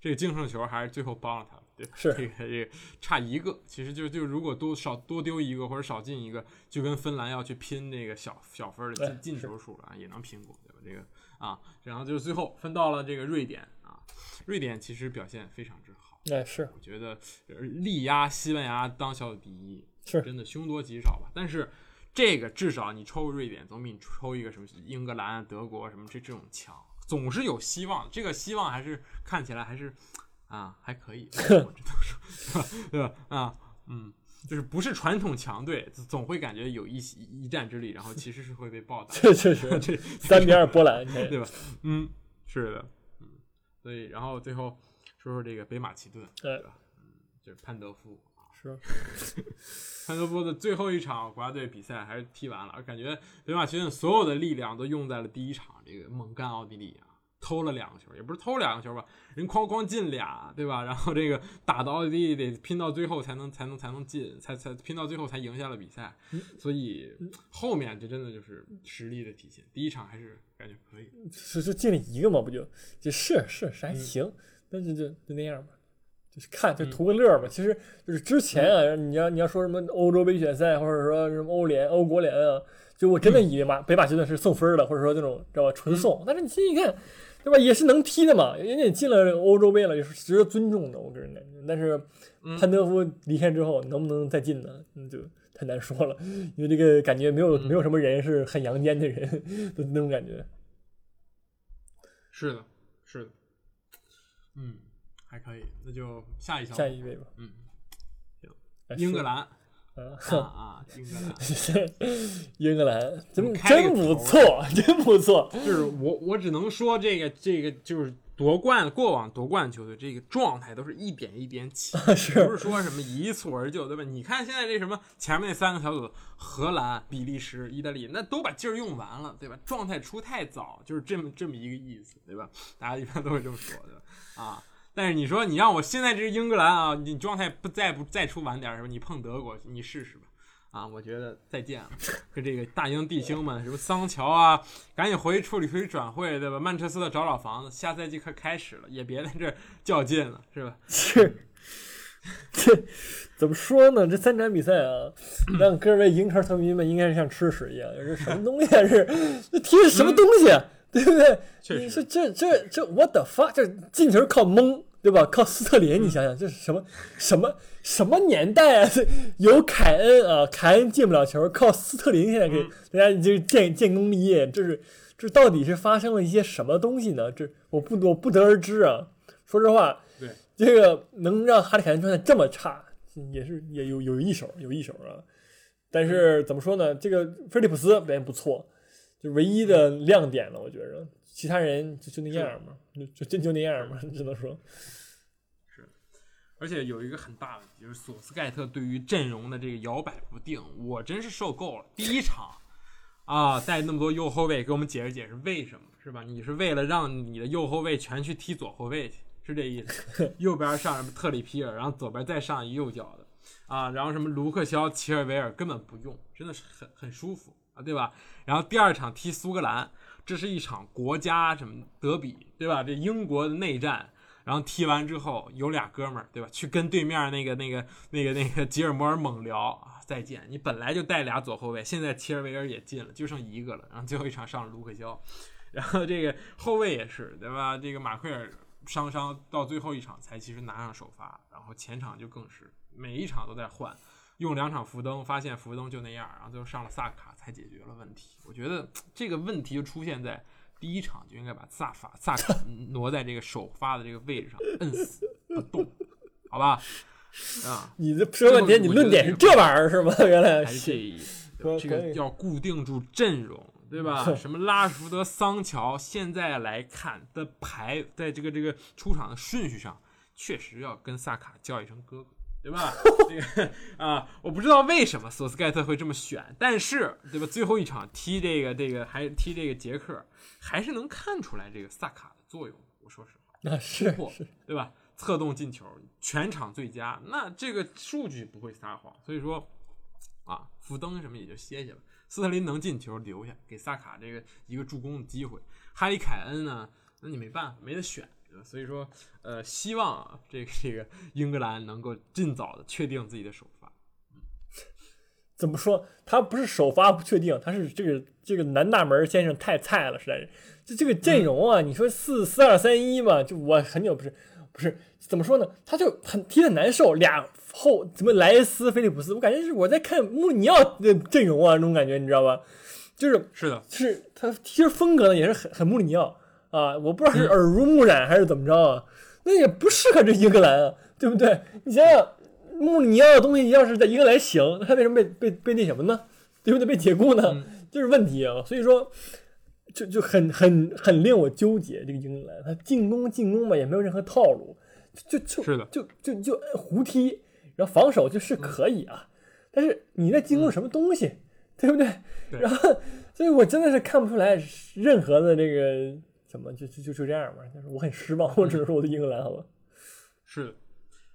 S1: 这个净胜球还是最后帮了他们，对吧，
S2: 是
S1: 这个这个差一个，其实就就如果多少多丢一个或者少进一个，就跟芬兰要去拼那个小小分儿的
S2: 哎
S1: 进进球数了啊，也能拼过，对吧？这个啊，然后就是最后分到了这个瑞典啊，瑞典其实表现非常之好，
S2: 哎是
S1: 我觉得呃力压西班牙当小组第一，
S2: 是
S1: 真的凶多吉少吧。但是这个至少你抽个瑞典总比你抽一个什么英格兰、德国什么这这种强，总是有希望。这个希望还是看起来还是啊还可以，我只能说，对吧？啊，嗯。就是不是传统强队，总会感觉有一一战之力，然后其实是会被暴打。
S2: 这确实
S1: 这
S2: 三比二波兰，
S1: 对吧？嗯，是的，嗯，所以然后最后说说这个北马其顿，对吧？嗯，就是潘德夫，
S2: 是
S1: 潘德夫的最后一场国家队比赛还是踢完了，感觉北马其顿所有的力量都用在了第一场这个猛干奥地利啊，偷了两个球，也不是偷两个球吧，人哐哐进俩，对吧？然后这个打到底得拼到最后才能才能才能进，才才拼到最后才赢下了比赛。所以后面这真的就是实力的体现。第一场还是感觉可以，
S2: 是是进了一个嘛，不就就是是是还行，但是就就那样吧。就是看就图个乐嘛，其实就是之前啊，你要你要说什么欧洲杯决赛，或者说什么欧联、欧国联啊，就我真的以为马北马其顿是送分的，或者说这种知道吧纯送。但是你细一看，对吧，也是能踢的嘛，人家也进了欧洲杯了，也是值得尊重的，我个人感觉。但是潘德夫离开之后，能不能再进呢？那就太难说了，因为这个感觉没有没有什么人是很阳间的人的那种感觉。
S1: 是的，是的，嗯。还可以，那就下一项，
S2: 下一位吧。
S1: 嗯，行，英格兰，啊 啊，英格
S2: 兰，英格兰，真真不错，真不错。
S1: 就是我，我只能说这个，这个就是夺冠，过往夺冠球队这个状态都是一点一点起，不是说什么一蹴而就，对吧？你看现在这什么前面那三个小组，荷兰、比利时、意大利，那都把劲儿用完了，对吧？状态出太早，就是这么这么一个意思，对吧？大家一般都会这么说，对吧？啊。但是你说你让我现在这是英格兰啊，你状态不再不再出晚点是吧？你碰德国，你试试吧。啊，我觉得再见了，跟这个大英弟兄们，什么桑乔啊，赶紧回去处理处理转会，对吧？曼彻斯特找找房子，下赛季快开始了，也别在这较劲了，是吧？
S2: 是，这怎么说呢？这三场比赛啊，让各位英超球迷们应该是像吃屎一样，这什么东西啊？是这踢的什么东西？对不对？
S1: 确
S2: 实，这这这我的发，这进球靠蒙，对吧？靠斯特林，你想想这是什么什么什么年代啊？有凯恩啊，凯恩进不了球，靠斯特林现在给人家就建建功立业，这是这到底是发生了一些什么东西呢？这我不我不得而知啊。说实话，
S1: 对
S2: 这个能让哈里凯恩状态这么差，也是也有有一手有一手啊。但是怎么说呢？这个菲利普斯表现不错。就唯一的亮点了，我觉着，其他人就就那样嘛，就就真就那样嘛，只能说。
S1: 是，而且有一个很大问题，就是索斯盖特对于阵容的这个摇摆不定，我真是受够了。第一场啊，带那么多右后卫，给我们解释解释为什么，是吧？你是为了让你的右后卫全去踢左后卫去，是这意思？右边上什么特里皮尔，然后左边再上一右脚的啊，然后什么卢克肖、齐尔维尔根本不用，真的是很很舒服。对吧？然后第二场踢苏格兰，这是一场国家什么德比，对吧？这英国的内战，然后踢完之后，有俩哥们儿，对吧？去跟对面那个那个那个那个吉尔摩尔猛聊啊，再见！你本来就带俩左后卫，现在切尔维尔也进了，就剩一个了。然后最后一场上了卢克肖，然后这个后卫也是，对吧？这个马奎尔伤伤到最后一场才其实拿上首发，然后前场就更是每一场都在换。用两场福登，发现福登就那样，然后最后上了萨卡才解决了问题。我觉得这个问题就出现在第一场，就应该把萨法萨卡 挪在这个首发的这个位置上，摁死不动，好吧？啊，
S2: 你这说半天，你论点是这玩意儿是吗？原来
S1: 还是这意思，这个要固定住阵容，对吧？什么拉什福德、桑乔，现在来看的排在这个这个出场的顺序上，确实要跟萨卡叫一声哥哥。对吧？这个啊，我不知道为什么索斯盖特会这么选，但是对吧？最后一场踢这个这个还踢这个捷克，还是能看出来这个萨卡的作用。我说实话，
S2: 那是
S1: 对吧？策动进球，全场最佳，那这个数据不会撒谎。所以说啊，福登什么也就歇歇了。斯特林能进球留下，给萨卡这个一个助攻的机会。哈里凯恩呢？那你没办法，没得选。所以说，呃，希望啊，这个这个英格兰能够尽早的确定自己的首发。
S2: 怎么说？他不是首发不确定，他是这个这个南大门先生太菜了，实在是。就这个阵容啊，你说四四二三一嘛，就我很久不是不是怎么说呢？他就很踢的难受，俩后怎么莱斯、菲利普斯，我感觉是我在看穆里尼奥的阵容啊，那种感觉你知道吧？就是
S1: 是的，
S2: 是他其实风格呢也是很很穆里尼奥。啊，我不知道是耳濡目染还是怎么着啊，那也不适合这英格兰啊，对不对？你想想，穆里尼奥的东西要是在英格兰行，他为什么被被被那什么呢？对不对？被解雇呢？就是问题啊。所以说，就就很很很令我纠结。这个英格兰，他进攻进攻吧，也没有任何套路，就就是
S1: 的，
S2: 就就就胡踢，然后防守就是可以啊。但是你在进攻什么东西，对不对？然后，所以我真的是看不出来任何的这个。怎么就就就就这样吧？但是我很失望，我只能说我的英格兰好吧。
S1: 是，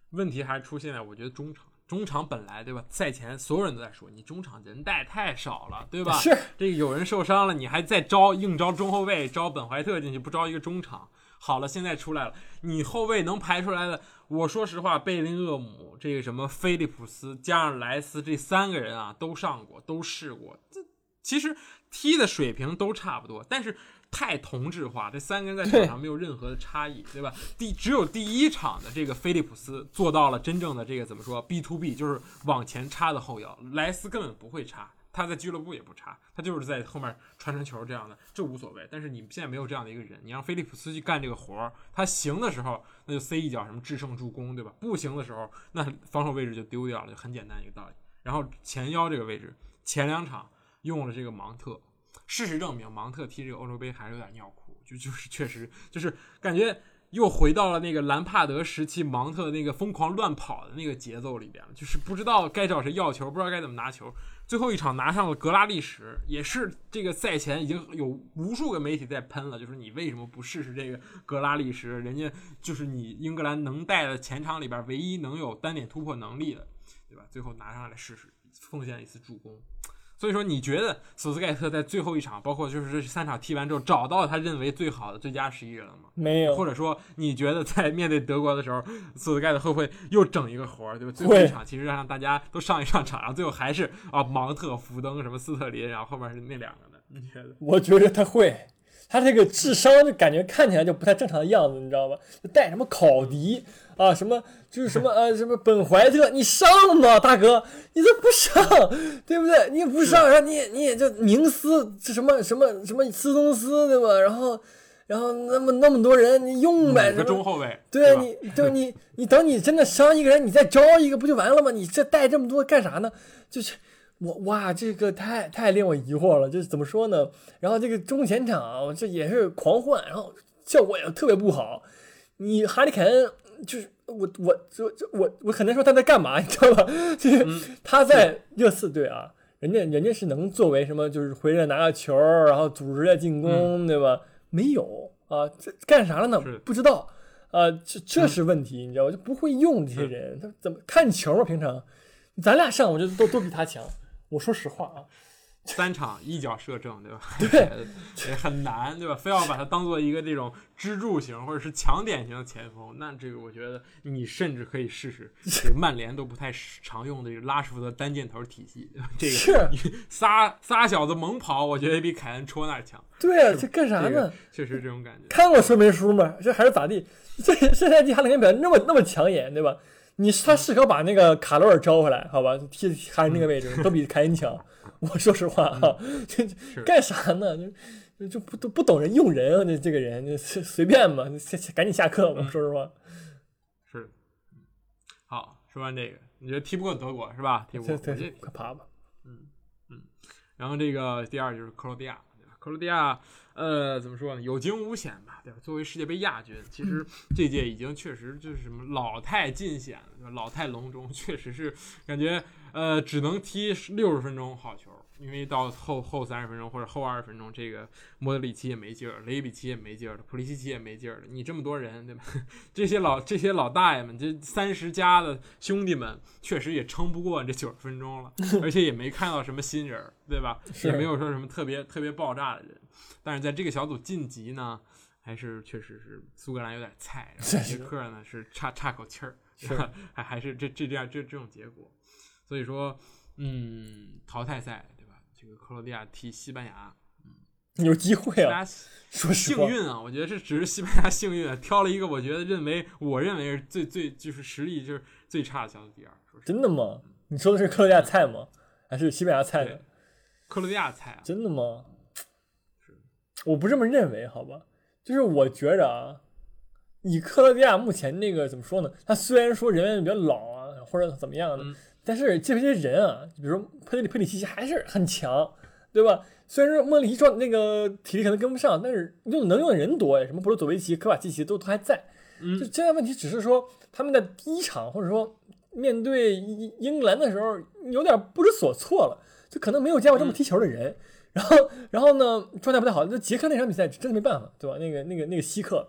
S1: 问题还是出现在我觉得中场。中场本来对吧？赛前所有人都在说你中场人带太少了，对吧？
S2: 是
S1: 这个有人受伤了，你还在招硬招中后卫，招本怀特进去，不招一个中场。好了，现在出来了，你后卫能排出来的，我说实话，贝林厄姆这个什么菲利普斯加上莱斯这三个人啊，都上过，都试过，这其实踢的水平都差不多，但是。太同质化，这三个人在场上没有任何的差异，对吧？第只有第一场的这个菲利普斯做到了真正的这个怎么说 B to B，就是往前插的后腰。莱斯根本不会插，他在俱乐部也不插，他就是在后面传传球这样的，这无所谓。但是你现在没有这样的一个人，你让菲利普斯去干这个活儿，他行的时候那就塞一脚什么制胜助攻，对吧？不行的时候那防守位置就丢掉了，就很简单一个道理。然后前腰这个位置，前两场用了这个芒特。事实证明，芒特踢这个欧洲杯还是有点尿裤，就就是确实就是感觉又回到了那个兰帕德时期芒特那个疯狂乱跑的那个节奏里边，就是不知道该找谁要球，不知道该怎么拿球。最后一场拿上了格拉利什，也是这个赛前已经有无数个媒体在喷了，就是你为什么不试试这个格拉利什？人家就是你英格兰能带的前场里边唯一能有单点突破能力的，对吧？最后拿上来试试，奉献一次助攻。所以说，你觉得索斯盖特在最后一场，包括就是这三场踢完之后，找到了他认为最好的最佳十一人了吗？
S2: 没有。
S1: 或者说，你觉得在面对德国的时候，索斯盖特会不会又整一个活儿，对吧？最后一场其实让大家都上一上场，然后最后还是啊，芒特、福登什么斯特林，然后后面是那两个的。你觉得？
S2: 我觉得他会，他这个智商就感觉看起来就不太正常的样子，你知道吧？带什么考迪？啊，什么就是什么呃，什么本怀特，你上吗，大哥？你这不上，对不对？你不上，然后你你也就宁斯，这什么什么什么斯通斯，对吧？然后然后那么那么多人，你用呗。
S1: 个中后卫。对
S2: 你，对你，你等你真的伤一个人，你再招一个不就完了吗？你这带这么多干啥呢？就是我哇，这个太太令我疑惑了。就是怎么说呢？然后这个中前场这也是狂换，然后效果也特别不好。你哈利凯恩。就是我，我就就我，我很难说他在干嘛，你知道吧？就是他在热刺队啊，人家人家是能作为什么，就是回来拿个球，然后组织下进攻，对吧？没有啊，这干啥了呢？不知道啊，这这是问题，你知道吧？就不会用这些人，他怎么看球啊？平常咱俩上，我觉得都都比他强。我说实话啊。
S1: 三场一脚射正，对吧？
S2: 对，
S1: 也很难，对吧？非要把它当做一个这种支柱型或者是强点型的前锋，那这个我觉得你甚至可以试试 这个曼联都不太常用的这个拉什福德单箭头体系，这个仨仨小子猛跑，我觉得比凯恩戳那儿强。
S2: 对啊，这干啥呢？
S1: 确实这种感觉。
S2: 看过说明书吗？这还是咋地？这这赛季哈里根表现那么那么抢眼，对吧？你他适合把那个卡罗尔招回来，好吧？踢还是那个位置都比凯恩强。我说实话啊，这干啥呢？就就不都不懂人用人啊！这这个人就随随便嘛，赶紧下课吧。说实话，
S1: 是。好，说完这个，你觉得踢不过德国是吧？踢不过，
S2: 快爬吧。
S1: 嗯嗯。然后这个第二就是克罗地亚，克罗地亚呃怎么说呢？有惊无险吧，对吧？作为世界杯亚军，其实这届已经确实就是什么老态尽显了，老态龙钟，确实是感觉。呃，只能踢六十分钟好球，因为到后后三十分钟或者后二十分钟，这个莫德里奇也没劲儿，雷比奇也没劲儿了，普利西奇也没劲儿了。你这么多人，对吧？这些老这些老大爷们，这三十加的兄弟们，确实也撑不过这九十分钟了，而且也没看到什么新人，对吧？也没有说什么特别特别爆炸的人。但是在这个小组晋级呢，还是确实是苏格兰有点菜，捷克呢是差差口气儿，还还是这这这样这这种结果。所以说，嗯，淘汰赛？这个克罗地亚踢西班牙，
S2: 嗯，有机会啊。说
S1: 幸运啊，我觉得这只是西班牙幸运，挑了一个我觉得认为我认为是最最就是实力就是最差的小组第二。
S2: 真的吗？你说的是克罗地亚菜吗？还是西班牙菜的？
S1: 克罗地亚菜啊？
S2: 真的吗？是，我不这么认为，好吧？就是我觉着啊，以克罗地亚目前那个怎么说呢？他虽然说人员比较老啊，或者怎么样的。但是这些人啊，比如说佩里佩里西奇还是很强，对吧？虽然说莫里奇状那个体力可能跟不上，但是用能用的人多呀，什么布罗佐维奇、科瓦契奇都都还在。
S1: 嗯，
S2: 就现在问题只是说他们在第一场或者说面对英英格兰的时候有点不知所措了，就可能没有见过这么踢球的人。然后然后呢状态不太好，那捷克那场比赛真的没办法，对吧？那个那个那个希克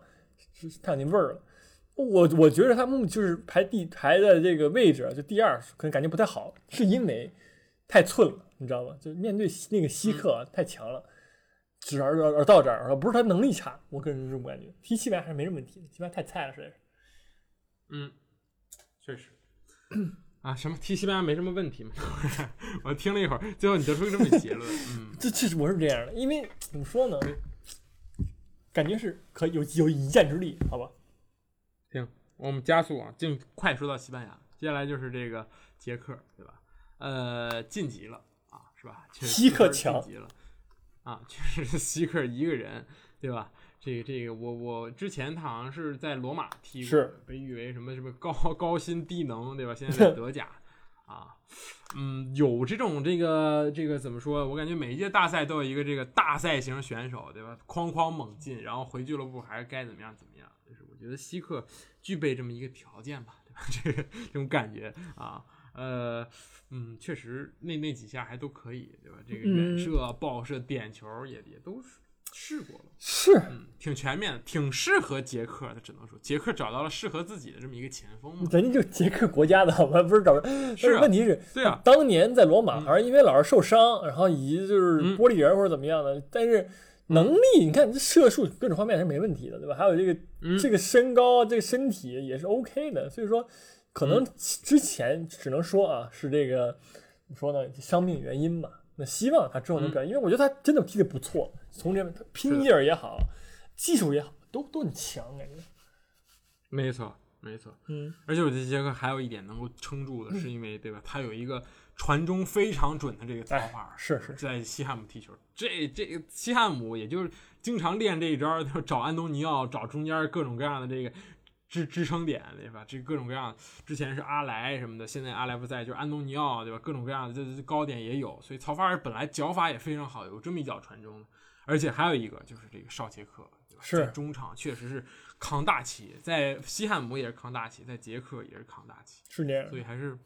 S2: 是太有那味儿了。我我觉得他们就是排第排的这个位置啊就第二，可能感觉不太好，是因为太寸了，你知道吗？就面对那个希克啊太强了，只而而而到这儿，而不是他能力差，我个人是这种感觉。踢西班牙还是没什么问题的，西班牙太菜了，实在是。
S1: 嗯，确实。啊，什么踢西班牙没什么问题吗？我听了一会儿，最后你得出这么个结论。嗯，
S2: 这确实我是这样的，因为怎么说呢，感觉是可有有一箭之力，好吧？
S1: 行，我们加速啊，尽快说到西班牙，接下来就是这个捷克，对吧？呃，晋级了啊，是吧？确实
S2: 希克强
S1: 晋级了啊，确实是希克一个人，对吧？这个这个，我我之前他好像是在罗马踢过，
S2: 是
S1: 被誉为什么什么高高薪低能，对吧？现在在德甲啊，嗯，有这种这个这个怎么说？我感觉每一届大赛都有一个这个大赛型选手，对吧？哐哐猛进，然后回俱乐部还是该怎么样怎么样。就是我觉得希克具备这么一个条件吧，对吧？这个这种感觉啊，呃，嗯，确实那那几下还都可以，对吧？这个远射、爆射、点球也也都是试过了。
S2: 是，
S1: 嗯，挺全面的，挺适合捷克的，只能说捷克找到了适合自己的这么一个前锋嘛。
S2: 人家就捷克国家的好吧，不是找人。
S1: 是啊
S2: 问题是，
S1: 对啊
S2: 当年在罗马，
S1: 嗯
S2: 而因为老是受伤，然后以及就是
S1: 嗯
S2: 玻璃人或者怎么样的，但是能力，你看这射术各种方面还是没问题的，对吧？还有这个、
S1: 嗯
S2: 这个身高，这个身体也是 OK 的，所以说可能
S1: 嗯
S2: 之前只能说啊，是这个怎么说呢，伤病原因吧。那希望他之后能表现，因为我觉得他真的踢的不错，从这拼劲儿也好，技术也好，都都很强，感觉。
S1: 没错，没错。
S2: 嗯，
S1: 而且我觉得杰克还有一点能够撑住的，是因为对吧？他有一个传中非常准的这个操法，
S2: 是是
S1: 在西汉姆踢球。这这个西汉姆也就是经常练这一招，就找安东尼奥，找中间各种各样的这个支支撑点，对吧？这各种各样，之前是阿莱什么的，现在阿莱不在，就是安东尼奥，对吧？各种各样的这这高点也有，所以曹法尔本来脚法也非常好，有这么一脚传中。而且还有一个就是这个绍杰克，对吧？
S2: 是
S1: 中场确实是扛大旗，在西汉姆也是扛大旗，在捷克也是扛大旗。
S2: 是这样
S1: 所。以还是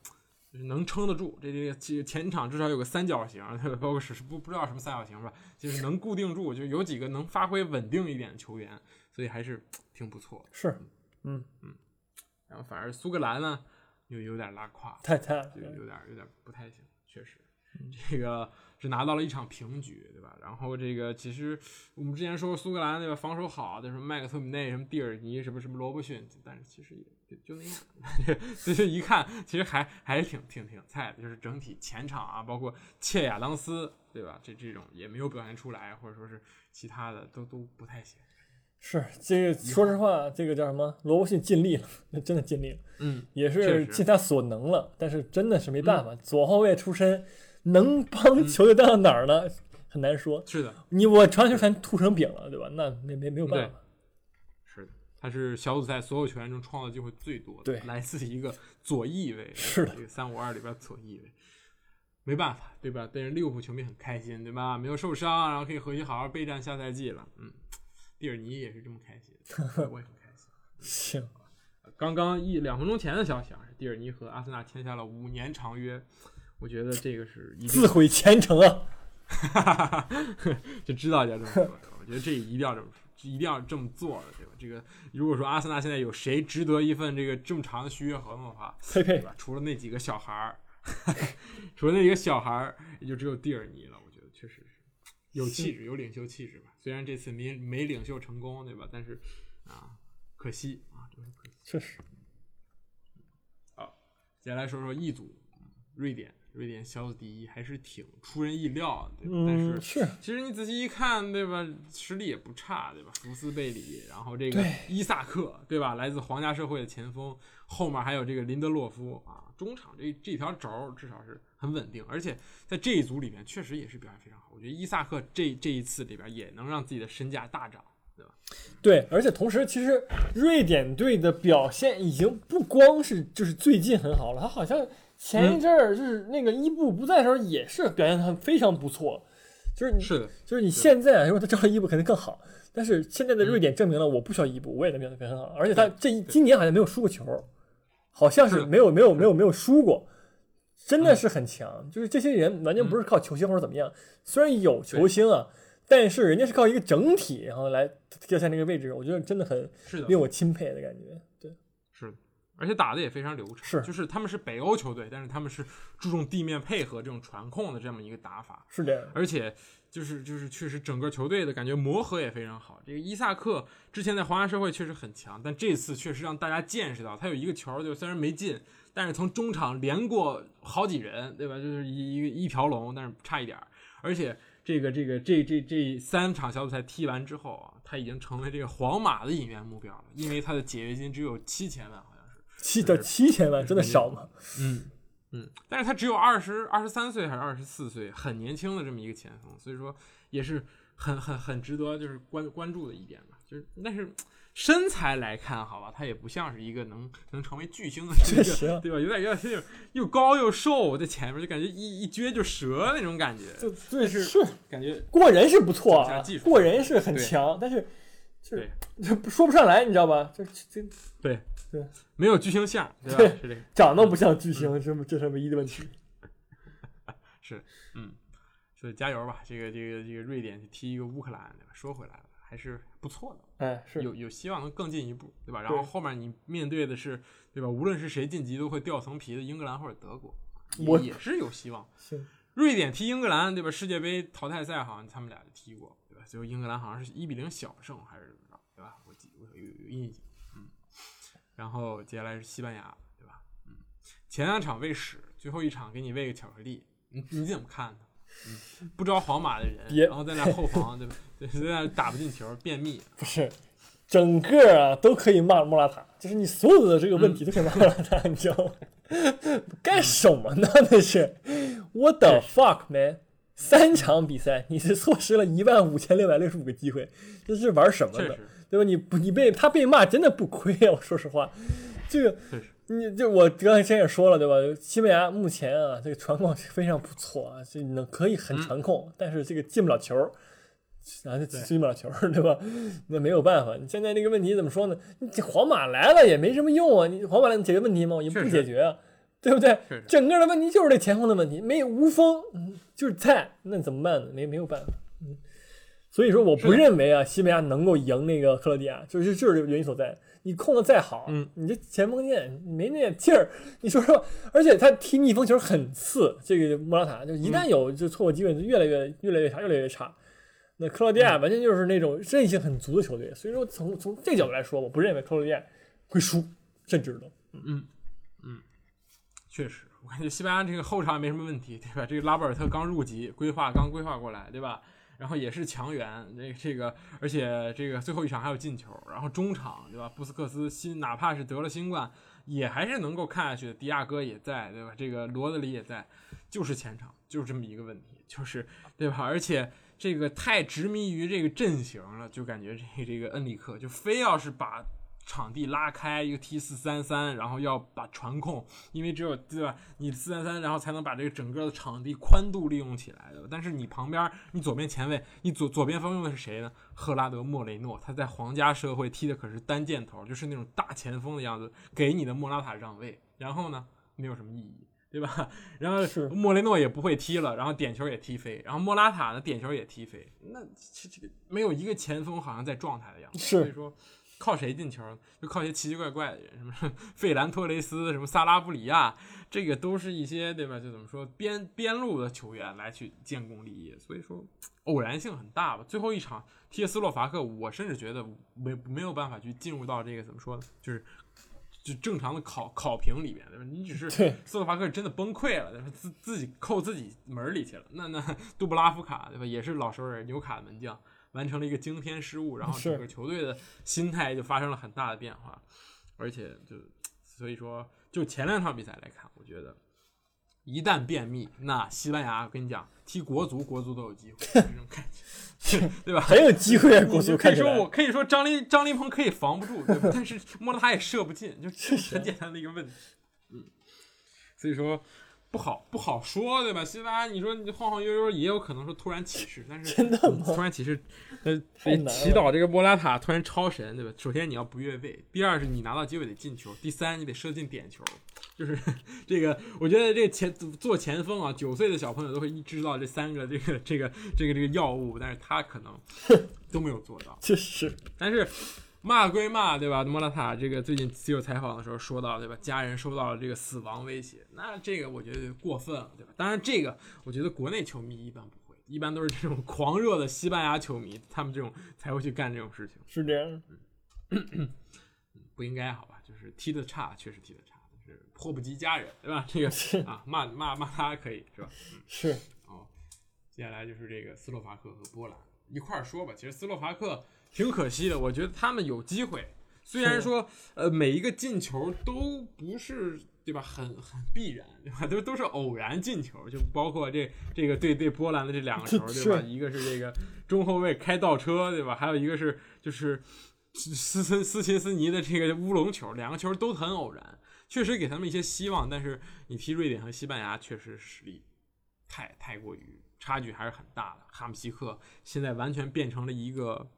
S1: 就是能撑得住。这这个这个前场至少有个三角形？包括是不不知道什么三角形吧，就是能固定住，就有几个能发挥稳定一点的球员，所以还是挺不错的。
S2: 是，嗯嗯，
S1: 然后反而苏格兰呢，又有点拉胯，
S2: 太太
S1: 就有点有点不太行，确实。这个是拿到了一场平局，对吧？然后这个其实我们之前说苏格兰对吧，防守好的什么麦克特米内、什么蒂尔尼、什么什么罗伯逊，但是其实也就就那样。这 就一看，其实还还是挺挺挺菜的，就是整体前场啊，包括切亚当斯，对吧？这这种也没有表现出来，或者说是其他的都都不太行。
S2: 是这个，说实话，这个叫什么？罗伯逊尽力了，那真的尽力了，
S1: 嗯，
S2: 也是尽他所能了。但是真的是没办法，左后卫出身，能帮球队带到哪儿呢？很难说。
S1: 是的，
S2: 你我传球全吐成饼了，对吧？那没没没有办法。
S1: 是的，他是小组赛所有球员中创造机会最多的，
S2: 对
S1: 来自一个左翼位，
S2: 是的
S1: 这个三五二里边左翼位，没办法，对吧？但是利物浦球迷很开心，对吧？没有受伤，然后可以回去好好备战下赛季了，嗯，蒂尔尼也是这么开心，我也很开心。
S2: 行，
S1: 刚刚一两分钟前的消息啊，是蒂尔尼和阿森纳签下了五年长约，我觉得这个是一
S2: 自毁前程啊！
S1: 就知道要这么说的。我觉得这一定要这么说，一定要这么做的，对吧？这个如果说阿森纳现在有谁值得一份这个这么长的续约合同的话，
S2: 佩佩，
S1: 对吧？除了那几个小孩儿，除了那几个小孩儿，也就只有蒂尔尼了。我觉得确实是有气质，有领袖气质吧。虽然这次没没领袖成功，对吧？但是啊，可惜啊，真是可惜。
S2: 确实好
S1: 接下来说说 E 组，嗯瑞典，瑞典小组第一还是挺出人意料的，对吧？但是其实你仔细一看，对吧？实力也不差，对吧？福斯贝里，然后这个伊萨克，对吧？来自皇家社会的前锋，后面还有这个林德洛夫啊，中场这这条轴至少是很稳定，而且在这一组里面确实也是表现非常好。我觉得伊萨克这这一次里边也能让自己的身价大涨，对吧？
S2: 对，而且同时，其实瑞典队的表现已经不光是就是最近很好了，他好像前一阵儿就是那个伊布不在的时候也是表现得很非常不错。就是你
S1: 是的，
S2: 就是你现在如果他招了伊布肯定更好，但是现在的瑞典证明了我不需要伊布，我也能表现得很好，而且他这一今年好像没有输过球，好像
S1: 是
S2: 没有没有没有没有输过，真的是很强。就是这些人完全不是靠球星或者怎么样，虽然有球星啊，但是人家是靠一个整体，然后来掉下那个位置，我觉得真的很，令我钦佩的感觉。对，
S1: 是。的，而且打的也非常流畅。
S2: 是
S1: 就是他们是北欧球队，但是他们是注重地面配合这种传控的这么一个打法。
S2: 是这样。
S1: 而且就是就是确实整个球队的感觉磨合也非常好。这个伊萨克之前在皇家社会确实很强，但这次确实让大家见识到，他有一个球就虽然没进，但是从中场连过好几人，对吧？就是一一个一条龙，但是差一点儿。而且这个这个这这这三场小组赛踢完之后啊，他已经成为这个皇马的引援目标了，因为他的解约金只有七千万。
S2: 七的七千万真的少吗？
S1: 嗯嗯，但是他只有二十二十三岁还是二十四岁，很年轻的这么一个前锋，所以说也是很很很值得就是关关注的一点吧。就是但是身材来看，好吧，他也不像是一个能能成为巨星的这
S2: 确实啊
S1: 个，对吧？有点有点又高又瘦，在前面就感觉一一撅就折那种感觉，
S2: 就
S1: 但是
S2: 是
S1: 感觉
S2: 过人是不错啊过人是很强，但是
S1: 对
S2: 这说不上来，你知道吧？这这
S1: 对
S2: 对，
S1: 没有巨星相，对吧？
S2: 对
S1: 是这个。
S2: 长得不像巨星，这这是唯一的问题。
S1: 是，嗯，所以加油吧！这个这个这个瑞典去踢一个乌克兰，对吧？说回来了，还是不错的，
S2: 哎，是
S1: 有有希望能更进一步，对吧？然后后面你面对的是，对吧？无论是谁晋级，都会掉层皮的英格兰或者德国，
S2: 我
S1: 也也是有希望。
S2: 是
S1: 瑞典踢英格兰，对吧？世界杯淘汰赛好像他们俩就踢过？最后英格兰好像是一比零小胜还是怎么着，对吧？我记我有有有印象，嗯。然后接下来是西班牙，对吧？嗯，前两场喂屎，最后一场给你喂个巧克力，你你怎么看呢？嗯，不招皇马的人，
S2: 别
S1: 然后在那后防，对吧？对，在那打不进球，便秘，
S2: 不是？整个啊都可以骂莫拉塔，就是你所有的这个问题都可以骂莫拉塔，你知道吗？干什么呢？那是 What the fuck man！三场比赛你是错失了一万五千六百六十五个机会，这是玩什么呢？对吧？你不你被他被骂真的不亏啊！我说实话，这个，你就我刚才之前也说了，对吧？西班牙目前啊，这个传控非常不错啊，这能可以很传控，但是这个进不了球，然后就进不了球，对吧？那没有办法。你现在这个问题怎么说呢？你这皇马来了也没什么用啊，你皇马能解决问题吗？也不解决啊，对不对？整个的问题就是这前锋的问题，没有无锋，嗯就是菜，那怎么办呢？没没有办法。嗯，所以说我不认为啊，西班牙能够赢那个克罗地亚，就是就是这个原因所在。你控的再好，
S1: 嗯，
S2: 你这前锋线没那点劲儿，你说说，而且他踢逆风球很次，这个莫拉塔就一旦有就错过机会，就越来越越来越差，越来越差。那克罗地亚完全就是那种韧性很足的球队，所以说从从这角度来说，我不认为克罗地亚会输，甚至的。
S1: 嗯嗯，确实，我感觉西班牙这个后场也没什么问题，对吧？这个拉波尔特刚入籍，规划刚规划过来，对吧？然后也是强援，这个这个，而且这个最后一场还有进球，然后中场对吧？布斯克斯新哪怕是得了新冠，也还是能够看下去的。迪亚哥也在，对吧？这个罗德里也在，就是前场就是这么一个问题，就是对吧？而且这个太执迷于这个阵型了，就感觉这这个恩里克就非要是把场地拉开，一个 T 四三三，然后要把传控，因为只有对吧？你四三三，然后才能把这个整个的场地宽度利用起来的。但是你旁边，你左边前卫，你左左边锋用的是谁呢？赫拉德莫雷诺，他在皇家社会踢的可是单箭头，就是那种大前锋的样子，给你的莫拉塔让位，然后呢，没有什么意义。对吧？然后
S2: 是
S1: 莫雷诺也不会踢了，然后点球也踢飞，然后莫拉塔呢点球也踢飞，那这这个没有一个前锋好像在状态的样子。所以说靠谁进球？就靠一些奇奇怪怪的人，什么 费兰托雷斯、什么萨拉布里亚，这个都是一些对吧？就怎么说边边路的球员来去建功立业，所以说偶然性很大吧。最后一场踢斯洛伐克，我甚至觉得没没有办法去进入到这个怎么说呢？就是。就正常的考考评里面，对吧？你只是斯洛伐克真的崩溃了，对吧？自自己扣自己门儿里去了。那那 杜布拉夫卡，对吧？也是老熟人，纽卡门将，完成了一个惊天失误，然后整个球队的心态就发生了很大的变化，而且就所以说，就前两场比赛来看，我觉得一旦便秘，那西班牙，我跟你讲，踢国足，国足都有机会，这种感觉，对吧？
S2: 很有机会啊，国足
S1: 可以说，我可以说张林张林鹏可以防不住，对吧？但是莫拉塔也射不进，就
S2: 确实
S1: 很简单的一个问题。嗯，所以说不好不好说，对吧？西班牙，你说你晃晃悠悠也有可能说突然起势，但是
S2: 真的吗
S1: 突然起势，呃，得祈祷这个莫拉塔突然超神，对吧？首先你要不越位，第二是你拿到机会得进球，第三你得射进点球，就是 这个，我觉得这个前做前锋啊，九岁的小朋友都会知道这三个这个这个这个这个药物，但是他可能都没有做到。
S2: 确 实，
S1: 但是骂归骂，对吧？莫拉塔这个最近接受采访的时候说到，对吧？家人受到了这个死亡威胁，那这个我觉得过分了，对吧？当然，这个我觉得国内球迷一般不会，一般都是这种狂热的西班牙球迷，他们这种才会去干这种事情。
S2: 是这样。
S1: 不应该好吧？就是踢的差，确实踢的差，但是迫不及家人，对吧？这个
S2: 是
S1: 啊，骂骂骂他可以是吧？
S2: 是，
S1: 哦，接下来就是这个斯洛伐克和波兰一块儿说吧。其实斯洛伐克挺可惜的，我觉得他们有机会，虽然说呃每一个进球都不是对吧，很很必然对吧，都都是偶然进球，就包括这这个对对波兰的这两个球对吧？一个是这个中后卫开倒车对吧？还有一个是就是斯斯斯琴斯尼的这个乌龙球，两个球都很偶然，确实给他们一些希望，但是你踢瑞典和西班牙确实实力太太过于差距还是很大的。哈姆西克现在完全变成了一个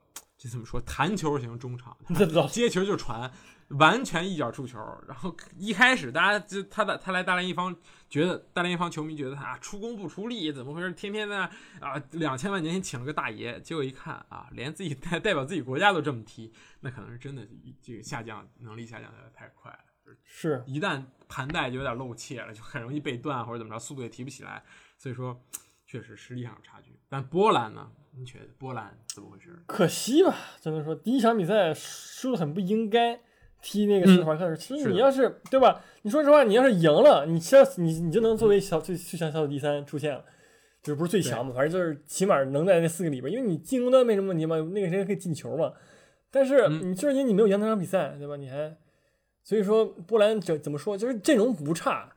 S1: 这怎么说弹球型中场，
S2: 老
S1: 接球就传，完全一脚出球。然后一开始大家就他的他来大连一方，觉得大连一方球迷觉得他啊出工不出力，怎么回事？天天在那啊两千万年前请了个大爷，结果一看啊，连自己代代表自己国家都这么踢，那可能是真的这个下降能力下降的太快了。
S2: 是
S1: 一旦盘带就有点漏怯了，就很容易被断或者怎么着，速度也提不起来。所以说，确实实力上有差距。但波兰呢？你觉得波兰怎么回事？
S2: 可惜吧，只能说第一场比赛输的很不应该。踢那个斯洛伐克时，其实你要是对吧？你说实话，你要是赢了，你其实你你就能作为小最最强小组第三出现了，就是不是最强嘛，反正就是起码能在那四个里边，因为你进攻端没什么问题嘛，那个谁可以进球嘛。但是你就是因为你没有赢那场比赛，对吧？你还所以说波兰怎怎么说，就是阵容不差，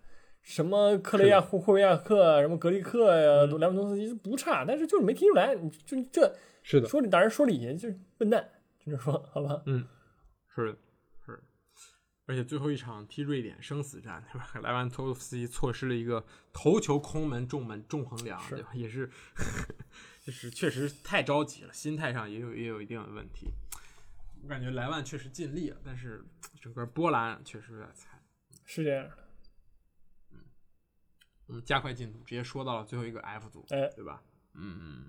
S2: 什么克雷亚霍霍维亚克，什么格里克呀，莱万多斯基不差，但是就是没踢出来，你就这
S1: 是的，
S2: 说打人说理去就是笨蛋，就这说好吧？
S1: 嗯，是是。而且最后一场踢瑞典生死战，对吧？莱万托夫斯基错失了一个头球空门中门中横梁，对吧？也是，就是确实太着急了，心态上也有也有一定的问题。我感觉莱万确实尽力了，但是整个波兰确实有点菜。
S2: 是这样的。
S1: 嗯，我们加快进度，直接说到了最后一个 F 组，
S2: 哎，
S1: 对吧？嗯，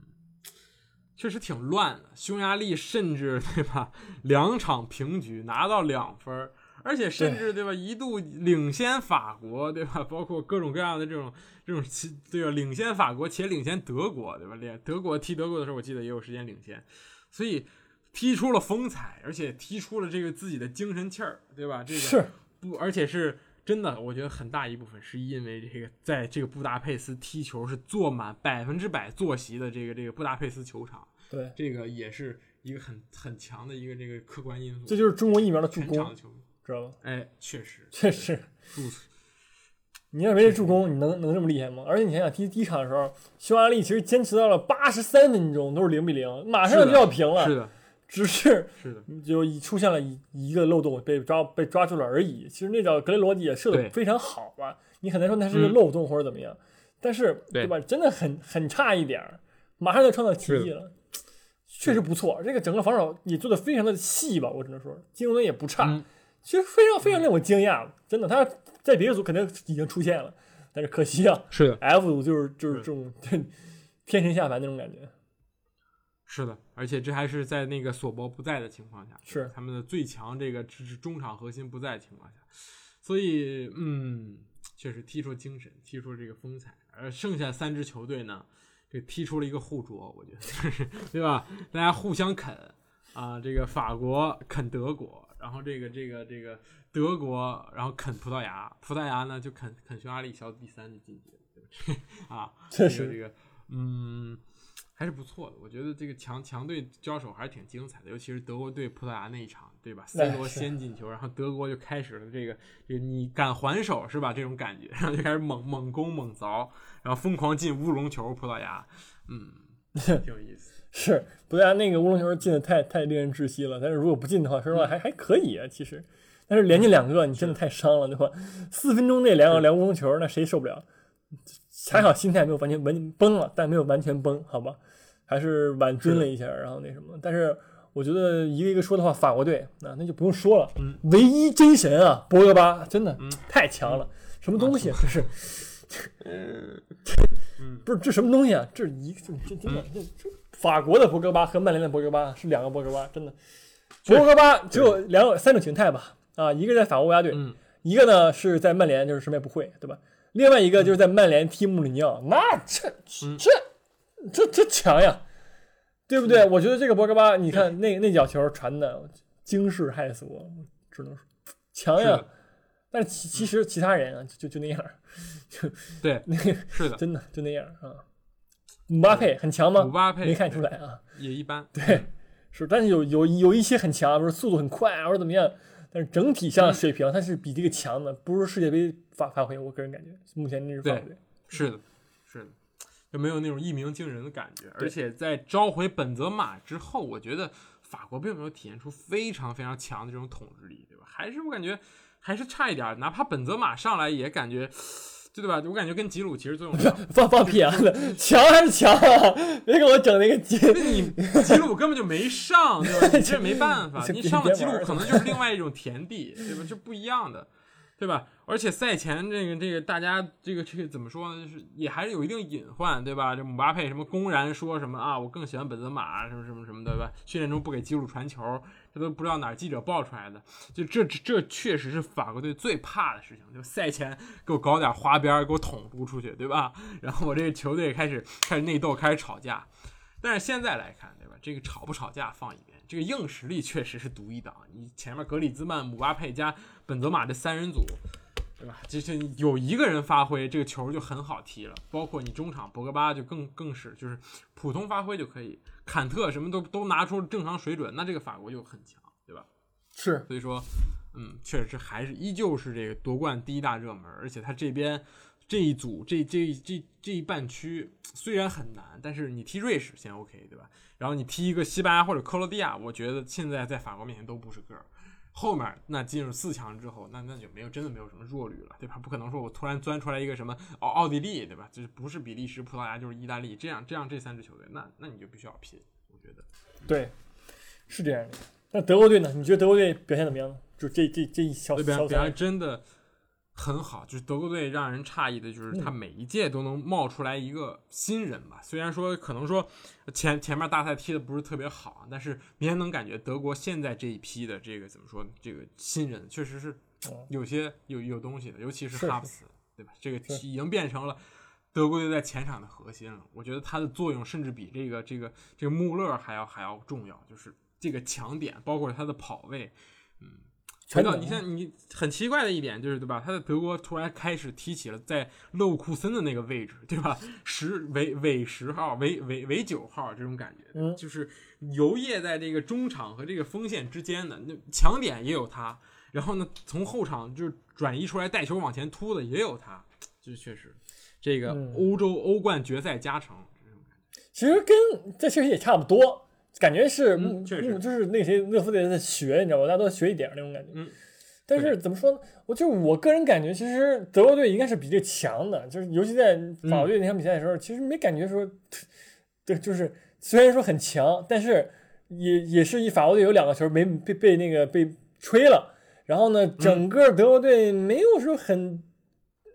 S1: 确实挺乱的。匈牙利甚至对吧，两场平局拿到两分。而且甚至对吧，一度领先法国对吧？包括各种各样的这种这种对吧，领先法国且领先德国对吧？连德国踢德国的时候，我记得也有时间领先，所以踢出了风采，而且踢出了这个自己的精神气儿，对吧？这个
S2: 是
S1: 不，而且是真的，我觉得很大一部分是因为这个在这个布达佩斯踢球是坐满百分之百坐席的这个这个布达佩斯球场，
S2: 对，
S1: 这个也是一个很很强的一个这个客观因素。
S2: 这就是中国疫苗的助攻。知道吧？
S1: 哎，确实，
S2: 确实。你要没这助攻，你能能这么厉害吗？而且你想想，踢第一场的时候，匈牙利其实坚持到了八十三分钟，都是零比零，马上就要平了。
S1: 是的，
S2: 只
S1: 是
S2: 就出现了一一个漏洞，被抓被抓住了而已。其实那脚格雷罗也射的非常好吧？你很难说那是个漏洞或者怎么样，但是对吧？真的很很差一点儿，马上就创造奇迹了。确实不错，这个整个防守也做的非常的细吧？我只能说，进攻端也不差。其实非常非常令我惊讶，真的，他在别的组肯定已经出现了，但是可惜啊，
S1: 是的
S2: ，F 组就是就是这种 天神下凡那种感觉，
S1: 是的，而且这还是在那个索博不在的情况下，
S2: 是
S1: 他们的最强这个是中场核心不在的情况下，所以嗯，确实踢出精神，踢出这个风采，而剩下三支球队呢，这踢出了一个互啄，我觉得，对吧？大家互相啃啊，这个法国啃德国。然后这个这个这个德国，然后啃葡萄牙，葡萄牙呢就啃啃匈牙利，小组第三的晋级了，啊，
S2: 确实
S1: 这个嗯还是不错的。我觉得这个强强队交手还是挺精彩的，尤其是德国对葡萄牙那一场，对吧？C 罗先进球，然后德国就开始了这个这个你敢还手是吧？这种感觉，然后就开始猛猛攻猛凿，然后疯狂进乌龙球，葡萄牙，嗯，挺有意思。
S2: 是，葡萄牙那个乌龙球进的太太令人窒息了。但是如果不进的话，说实话还还可以啊，其实。但是连进两个，你真的太伤了，对吧？四分钟内两个两乌龙球，那谁受不了？还好心态没有完全完崩了，但没有完全崩，好吧？还是挽尊了一下，然后那什么。但是我觉得一个一个说的话，法国队啊那就不用说了，唯一真神啊，博格巴真的太强了。什么东西啊？这是
S1: 嗯，
S2: 不是这什么东西啊？这是一这这真的这这法国的博格巴和曼联的博格巴是两个博格巴，真的。博格巴只有两种三种形态吧？啊，一个在法国国家队，
S1: 嗯
S2: 一个呢是在曼联，就是什么也不会，对吧？另外一个就是在曼联踢穆里尼奥，那这
S1: 嗯
S2: 这这这强呀，对不对？我觉得这个博格巴，你看那那脚球传的惊世骇俗，只能说强呀。但是其其实其他人啊，就就就那样，就
S1: 对，
S2: 那个
S1: 是的，
S2: 真的就那样啊。姆巴佩很强吗？
S1: 姆巴佩
S2: 没看出来啊。
S1: 也一般。
S2: 对，是，但是有有有一些很强，不是速度很快啊，或者怎么样，但是整体上水平他是比这个强的，不是世界杯发发挥。我个人感觉，目前这支法国队，
S1: 是的，是的，就没有那种一鸣惊人的感觉。而且在召回本泽马之后，我觉得法国并没有体现出非常非常强的这种统治力，对吧？还是我感觉还是差一点儿。哪怕本泽马上来，也感觉，对吧？我感觉跟吉鲁其实作用小。
S2: 放放屁啊！强还是强啊！别给我整那个鸡。
S1: 那你吉鲁根本就没上，对吧？你这没办法，你上了吉鲁可能就是另外一种田地，对吧？就不一样的，对吧？而且赛前这个这个大家这个这个怎么说呢？就是也还是有一定隐患，对吧？这姆巴佩什么公然说什么啊，我更喜欢本泽马，什么什么什么，对吧？训练中不给吉鲁传球，这都不知道哪儿记者爆出来的。就这这这确实是法国队最怕的事情，就赛前给我搞点花边，给我捅嘟出去，对吧？然后我这个球队开始开始内斗，开始吵架。但是现在来看，对吧？这个吵不吵架放一边，这个硬实力确实是独一档。你前面格里兹曼、姆巴佩加本泽马这三人组，对吧？这这有一个人发挥，这个球就很好踢了。包括你中场博格巴就更更是，就是普通发挥就可以。坎特什么都都拿出正常水准，那这个法国就很强，对吧？
S2: 是
S1: 所以说，嗯，确实还是依旧是这个夺冠第一大热门，而且他这边这一组这这这这一半区虽然很难，但是你踢瑞士先 OK 对吧？然后你踢一个西班牙或者克罗地亚，我觉得现在在法国面前都不是个儿。后面那进入四强之后，那那就没有真的没有什么弱旅了，对吧？不可能说我突然钻出来一个什么奥奥地利，对吧？就是不是比利时、葡萄牙就是意大利，这样这样这三支球队，那那你就必须要拼，我觉得。
S2: 对，是这样的。那德国队呢？你觉得德国队表现怎么样呢？就这这这一小
S1: 对表
S2: 小赛
S1: 表现真的很好，就是德国队让人诧异的，就是他每一届都能冒出来一个新人吧。虽然说可能说前前面大赛踢的不是特别好，但是明显能感觉德国现在这一批的这个怎么说，这个新人确实是
S2: 哦
S1: 有些有有东西的，尤其是
S2: 是
S1: 哈弗茨，对吧？这个已经变成了。德国队在前场的核心了，我觉得他的作用甚至比这个这个这个穆勒还要还要重要，就是这个强点，包括他的跑位，嗯，回到
S2: 全能
S1: 你像你很奇怪的一点就是对吧？他在德国突然开始提起了在勒沃库森的那个位置，对吧？十尾尾十号，尾尾尾九号这种感觉，
S2: 嗯
S1: 就是游曳在这个中场和这个锋线之间的，那强点也有他，然后呢，从后场就是转移出来带球往前突的也有他，这确实这个
S2: 嗯
S1: 欧洲欧冠决赛加成。这种感觉
S2: 其实跟这其实也差不多，感觉是
S1: 嗯确实
S2: 嗯就是那谁勒夫队在学，你知道吧？大家都学一点那种感觉。
S1: 嗯。
S2: 但是怎么说呢？我就我个人感觉，其实德国队应该是比这强的，就是尤其在法国队那场比赛的时候，其实没感觉说，对，就是虽然说很强，但是也也是一法国队有两个球没被被那个被吹了，然后呢，整个德国队没有说很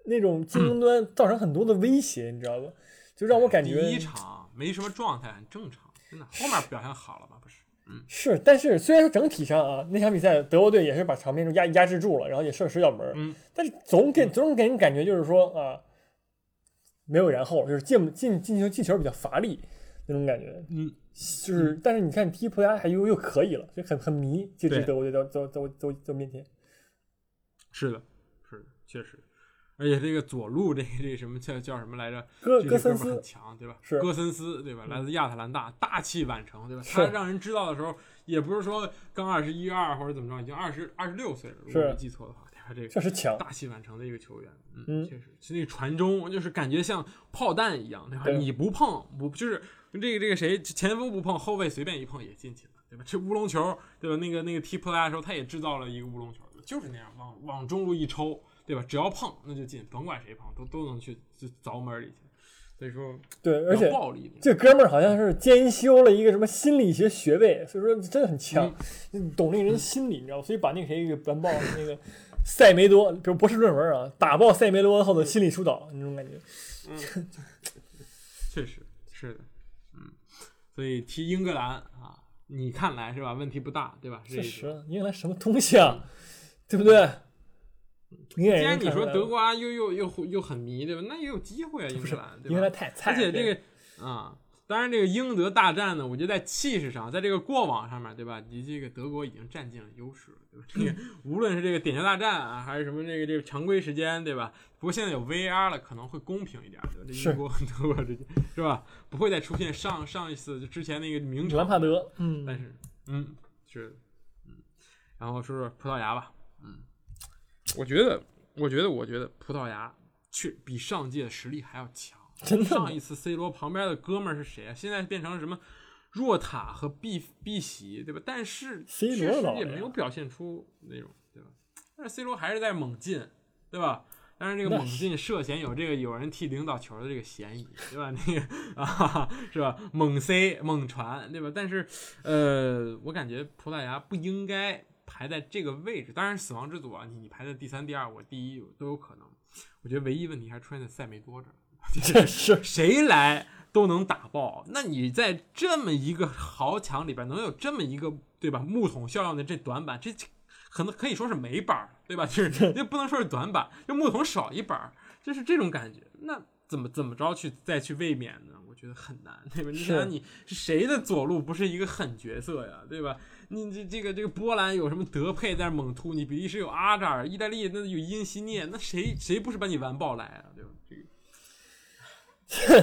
S2: 那种进攻端造成很多的威胁，你知道吧？就让我感觉
S1: 第一场没什么状态，很正常，真的。后面表现好了吧？不是，嗯
S2: 是，但是虽然说整体上啊，那场比赛德国队也是把场面就压压制住了，然后也射十脚门，
S1: 嗯，
S2: 但是总给总给人感觉就是说啊，没有然后，就是进进进球进球比较乏力那种感觉，
S1: 嗯，
S2: 就是但是你看踢葡萄牙还又又可以了，就很很迷这支
S1: 对
S2: 德国队在在在在在面前，
S1: 是的，是的，确实。而且这个左路这个这个什么叫叫什么来着？
S2: 戈
S1: 这
S2: 戈森斯
S1: 个哥们儿很强，对吧？
S2: 是
S1: 戈森斯，对吧？来自亚特兰大，大器晚成，对吧？他让人知道的时候，也不是说刚二十一二或者怎么着，已经二十二十六岁了，如果没记错的话，对吧？这个
S2: 确实强，
S1: 大器晚成的一个球员，嗯，
S2: 嗯
S1: 确实是那个传中，就是感觉像炮弹一样，对吧？
S2: 对
S1: 你不碰不就是这个这个谁前锋不碰，后卫随便一碰也进去了，对吧？这乌龙球，对吧？那个那个踢葡萄牙的时候，他也制造了一个乌龙球，就是那样往往中路一抽，对吧？只要碰那就进，甭管谁碰都都能去就凿门里去。所以说，
S2: 对，而且
S1: 暴力，
S2: 这哥们儿好像是兼修了一个什么心理学学位，所以说真的很强，
S1: 嗯
S2: 懂那个人心理，你知道吗？所以把那个谁给完爆了，那个塞梅多，比如博士论文啊，打爆塞梅多后的心理疏导那种感觉。
S1: 嗯 确实是的，嗯，所以提英格兰啊，你看来是吧？问题不大，对吧？
S2: 确实，英格兰什么东西啊，对不对？
S1: 既然你说德国啊，又又又又很迷，对吧？那也有机会啊，英格兰，对
S2: 英格
S1: 吧？
S2: 兰太菜了，
S1: 而且这个啊，当然这个英德大战呢，我觉得在气势上，在这个过往上面，对吧？你这个德国已经占尽了优势了，对吧？这个 无论是这个点球大战啊，还是什么这个这个常规时间，对吧？不过现在有 VAR 了，可能会公平一点，对吧？这英国和德国之间是吧？不会再出现上上一次就之前那个名场
S2: 兰帕德，嗯，
S1: 但是，嗯，是，嗯，然后说说葡萄牙吧，嗯，我觉得，我觉得，我觉得葡萄牙却比上届的实力还要强。
S2: 真的
S1: 上一次 C 罗旁边的哥们儿是谁啊？现在变成了什么若塔和碧碧玺，对吧？但是
S2: C 罗
S1: 也没有表现出那种，对吧？但是 C 罗还是在猛进，对吧？但是这个猛进涉嫌有这个有人替领导球的这个嫌疑，对吧？那个啊，是吧？猛塞猛传，对吧？但是呃，我感觉葡萄牙不应该排在这个位置。当然，死亡之组啊，你你排在第三、第二，我第一都有可能。我觉得唯一问题还是出现在塞梅多这儿。
S2: 这是
S1: 谁来都能打爆。那你在这么一个豪强里边，能有这么一个对吧木桶效应的这短板，这这可能可以说是没板儿，对吧？就是 这不能说是短板，就木桶少一板儿，就是这种感觉。那怎么怎么着去再去卫冕呢？我觉得很难，对吧？你想想你是谁的左路不是一个狠角色呀，对吧？你这这个这个波兰有什么德佩在那猛突，你比利时有阿扎尔，意大利那有因西涅，那谁谁不是把你完爆来啊？对吧？这个。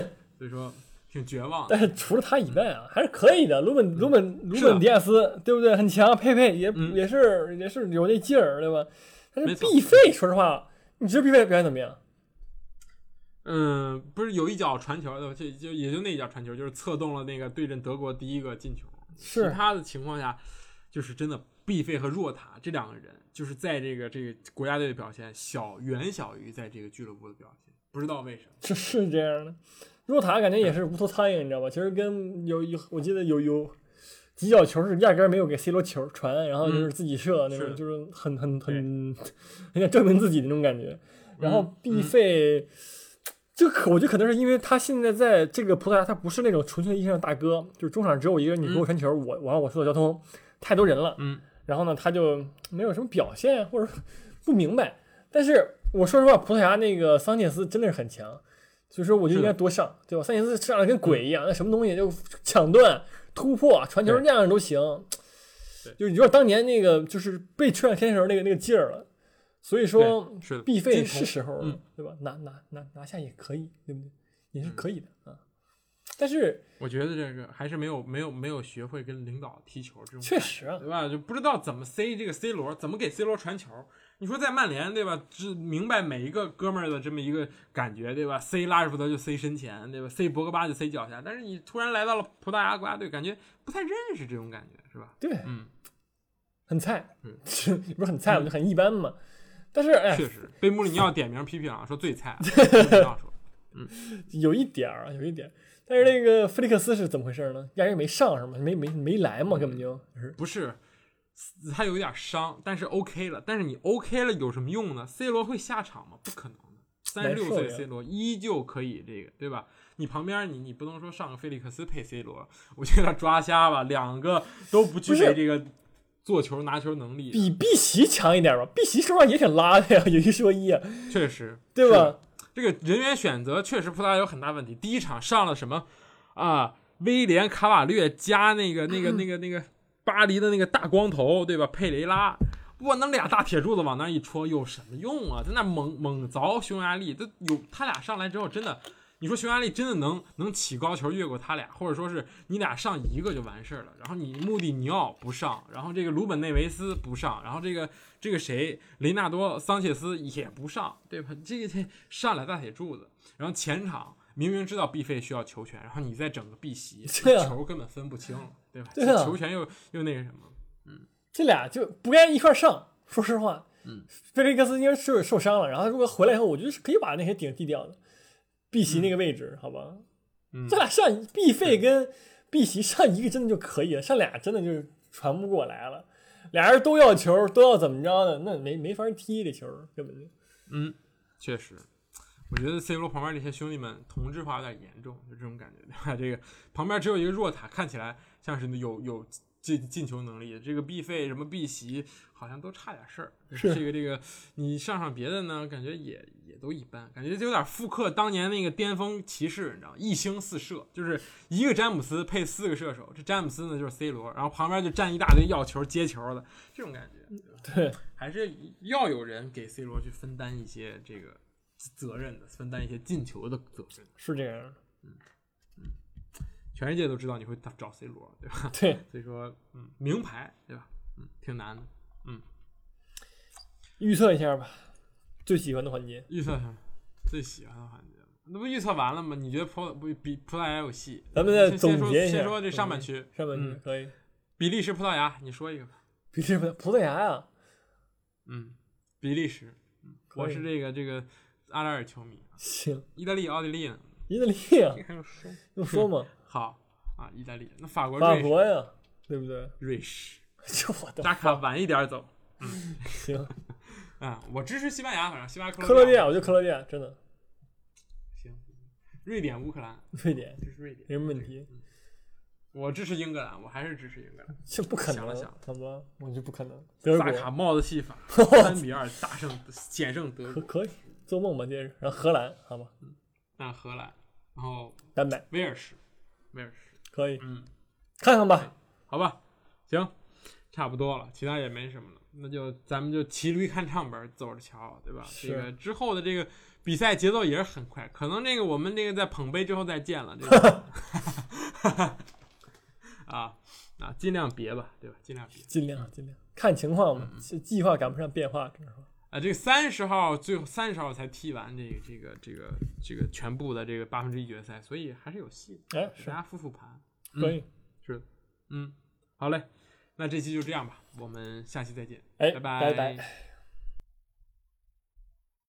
S1: 所以说挺绝望的。
S2: 但是除了他以外啊，还是可以的。鲁本鲁本鲁本迪亚斯，对不对？很强，佩佩也、
S1: 嗯
S2: 也是也是有那劲儿，对吧？但是
S1: 没错
S2: 毕费，说实话，你觉得毕费表现怎么样？
S1: 嗯，不是有一脚传球的，就就也就那一脚传球，就是策动了那个对阵德国第一个进球。
S2: 是
S1: 其他的情况下，就是真的毕费和若塔这两个人，就是在这个这个国家队的表现小远小于在这个俱乐部的表现，不知道为什么。
S2: 是是这样的。若塔感觉也是无头苍蝇，你知道吧？其实跟有有，我记得有有几脚球是压根儿没有给 C 罗球传，然后就是自己射那种，就是很很很很想证明自己的那种感觉。然后
S1: 嗯
S2: 毕费，这可我觉得可能是因为他现在在这个葡萄牙，他不是那种纯粹意义上的大哥，就是中场只有一个人，你给我传球，我我让我主导交通，太多人了。
S1: 嗯，
S2: 然后呢，他就没有什么表现，或者不明白。但是我说实话，葡萄牙那个桑切斯真的是很强，所以说我就应该多上，对吧？桑切斯上来跟鬼一样，那什么东西就抢断、突破、传球
S1: 对
S2: 那样都行
S1: 对，
S2: 就有点当年那个就是被吹上天时候那个那个劲儿了。所以说
S1: 是
S2: 必费是时候了，
S1: 嗯
S2: 对吧？拿拿拿拿下也可以，对不对？也是可以的啊。但是
S1: 我觉得这个还是没有没有没有学会跟领导踢球这种
S2: 确实啊，
S1: 对吧？就不知道怎么塞这个 C 罗，怎么给 C 罗传球。你说在曼联，对吧？只明白每一个哥们儿的这么一个感觉，对吧？C 拉什福德就塞身前，对吧？C 博格巴就塞脚下。但是你突然来到了葡萄牙国家队，感觉不太认识这种感觉，是吧？
S2: 对，
S1: 嗯，
S2: 很菜，
S1: 嗯
S2: 也不是很菜，我就很一般嘛。但是哎，
S1: 确实被穆里尼奥点名批评啊，说最菜。穆里尼奥说，
S2: 有一点儿啊，有一点。但是那个菲利克斯是怎么回事呢？压根没上是吗？没没没来嘛，根本就是
S1: 不是，他有一点伤，但是 OK 了。但是你 OK 了有什么用呢？C 罗会下场吗？不可能的。三十六岁 C 罗依旧可以这个，对吧？你旁边你你不能说上个菲利克斯配 C 罗，我觉得抓瞎吧。两个都不具备这个做球拿球能力，
S2: 比碧玺强一点吧。碧玺说实话也挺拉的呀，有一说一啊，
S1: 确实
S2: 对吧？
S1: 这个人员选择确实葡萄牙有很大问题。第一场上了什么啊？威廉卡瓦略加那个那个那个那个巴黎的那个大光头，对吧？佩雷拉，哇，那俩大铁柱子往那一戳有什么用啊？在那猛猛凿匈牙利，都有他俩上来之后，真的，你说匈牙利真的能能起高球越过他俩，或者说是你俩上一个就完事儿了，然后你穆蒂尼奥不上，然后这个鲁本内维斯不上，然后这个这个谁雷纳多桑切斯也不上，对吧？这个这上了大铁柱子，然后前场明明知道毕费需要球权，然后你再整个碧玺，
S2: 对啊
S1: 球根本分不清了，对吧？
S2: 对啊
S1: 球权又又那个什么，
S2: 这俩就不该一块上。说实话，
S1: 嗯，
S2: 菲利克斯应该是受伤了，然后如果回来以后，我觉得是可以把那些顶替掉的。碧席那个位置，好吧，
S1: 嗯
S2: 这俩上毕费跟碧席上一个真的就可以了，上俩真的就是传不过来了。俩人都要球，都要怎么着的，那没没法踢这球，根本就
S1: 嗯，确实，我觉得 C 罗旁边这些兄弟们同质化有点严重，就这种感觉，对吧？这个旁边只有一个弱塔，看起来像是有有进进球能力，这个必费什么必席好像都差点事儿。
S2: 是
S1: 这个这个，你上上别的呢，感觉也也都一般，感觉就有点复刻当年那个巅峰骑士，你知道吗？一星四射，就是一个詹姆斯配四个射手，这詹姆斯呢就是 C 罗，然后旁边就站一大堆要球接球的，这种感觉。
S2: 对，
S1: 还是要有人给 C 罗去分担一些这个责任的，分担一些进球的责任。
S2: 是这样。
S1: 全世界都知道你会找 C 罗，对吧？
S2: 对，
S1: 所以说，嗯，名牌，对吧？嗯，挺难的。
S2: 嗯预测一下吧，最喜欢的环节。
S1: 预测下最喜欢的环节，那不预测完了吗？你觉得葡不比葡萄牙有戏？
S2: 咱们再
S1: 先说
S2: 总结一下。
S1: 先说这上半区，
S2: 上半区
S1: 嗯
S2: 可以。
S1: 比利时、葡萄牙，你说一个吧。
S2: 比利时、葡萄牙呀，
S1: 嗯，比利时，我是这个这个阿扎尔球迷。
S2: 行。
S1: 意大利、奥地利呢？
S2: 意大利啊，
S1: 还用说？
S2: 用说嘛，
S1: 好啊，意大利。那法国、
S2: 法国呀，对不对？
S1: 瑞士。
S2: 就我的
S1: 扎卡晚一点走。
S2: 行，
S1: 啊，我支持西班牙，反正西班牙
S2: 克罗地亚，我就克罗地亚，真的，
S1: 行。瑞典、乌克兰，
S2: 瑞典
S1: 支持瑞典，
S2: 没什么问题。
S1: 我支持英格兰，我还是支持英格兰。
S2: 这不可能
S1: 想了想，
S2: 怎么了？我就不可能。德
S1: 萨卡帽子戏法，三比二大胜，险胜德国。
S2: 可可以做梦吧，接着，然后荷兰，好吧，嗯
S1: 那荷兰，然后
S2: 丹麦
S1: 威尔士，威尔士，
S2: 可以。
S1: 嗯，
S2: 看看吧。
S1: 好吧，行，差不多了，其他也没什么了，那就咱们就骑驴看唱本，走着瞧，对吧？
S2: 是
S1: 这个之后的这个比赛节奏也是很快，可能这个我们这个在捧杯之后再见了，这个啊啊，尽量别吧，对吧？尽量别。
S2: 尽量尽量。看情况嘛，
S1: 嗯
S2: 计计划赶不上变化，只能说
S1: 啊，这个三十号最后三十号才踢完这个这个这个这个全部的这个八分之一决赛，所以还是有戏的，
S2: 哎是
S1: 给大家复复盘。
S2: 可以。
S1: 嗯，好嘞，那这期就这样吧，我们下期再见，
S2: 哎，
S1: 拜拜
S2: 拜拜。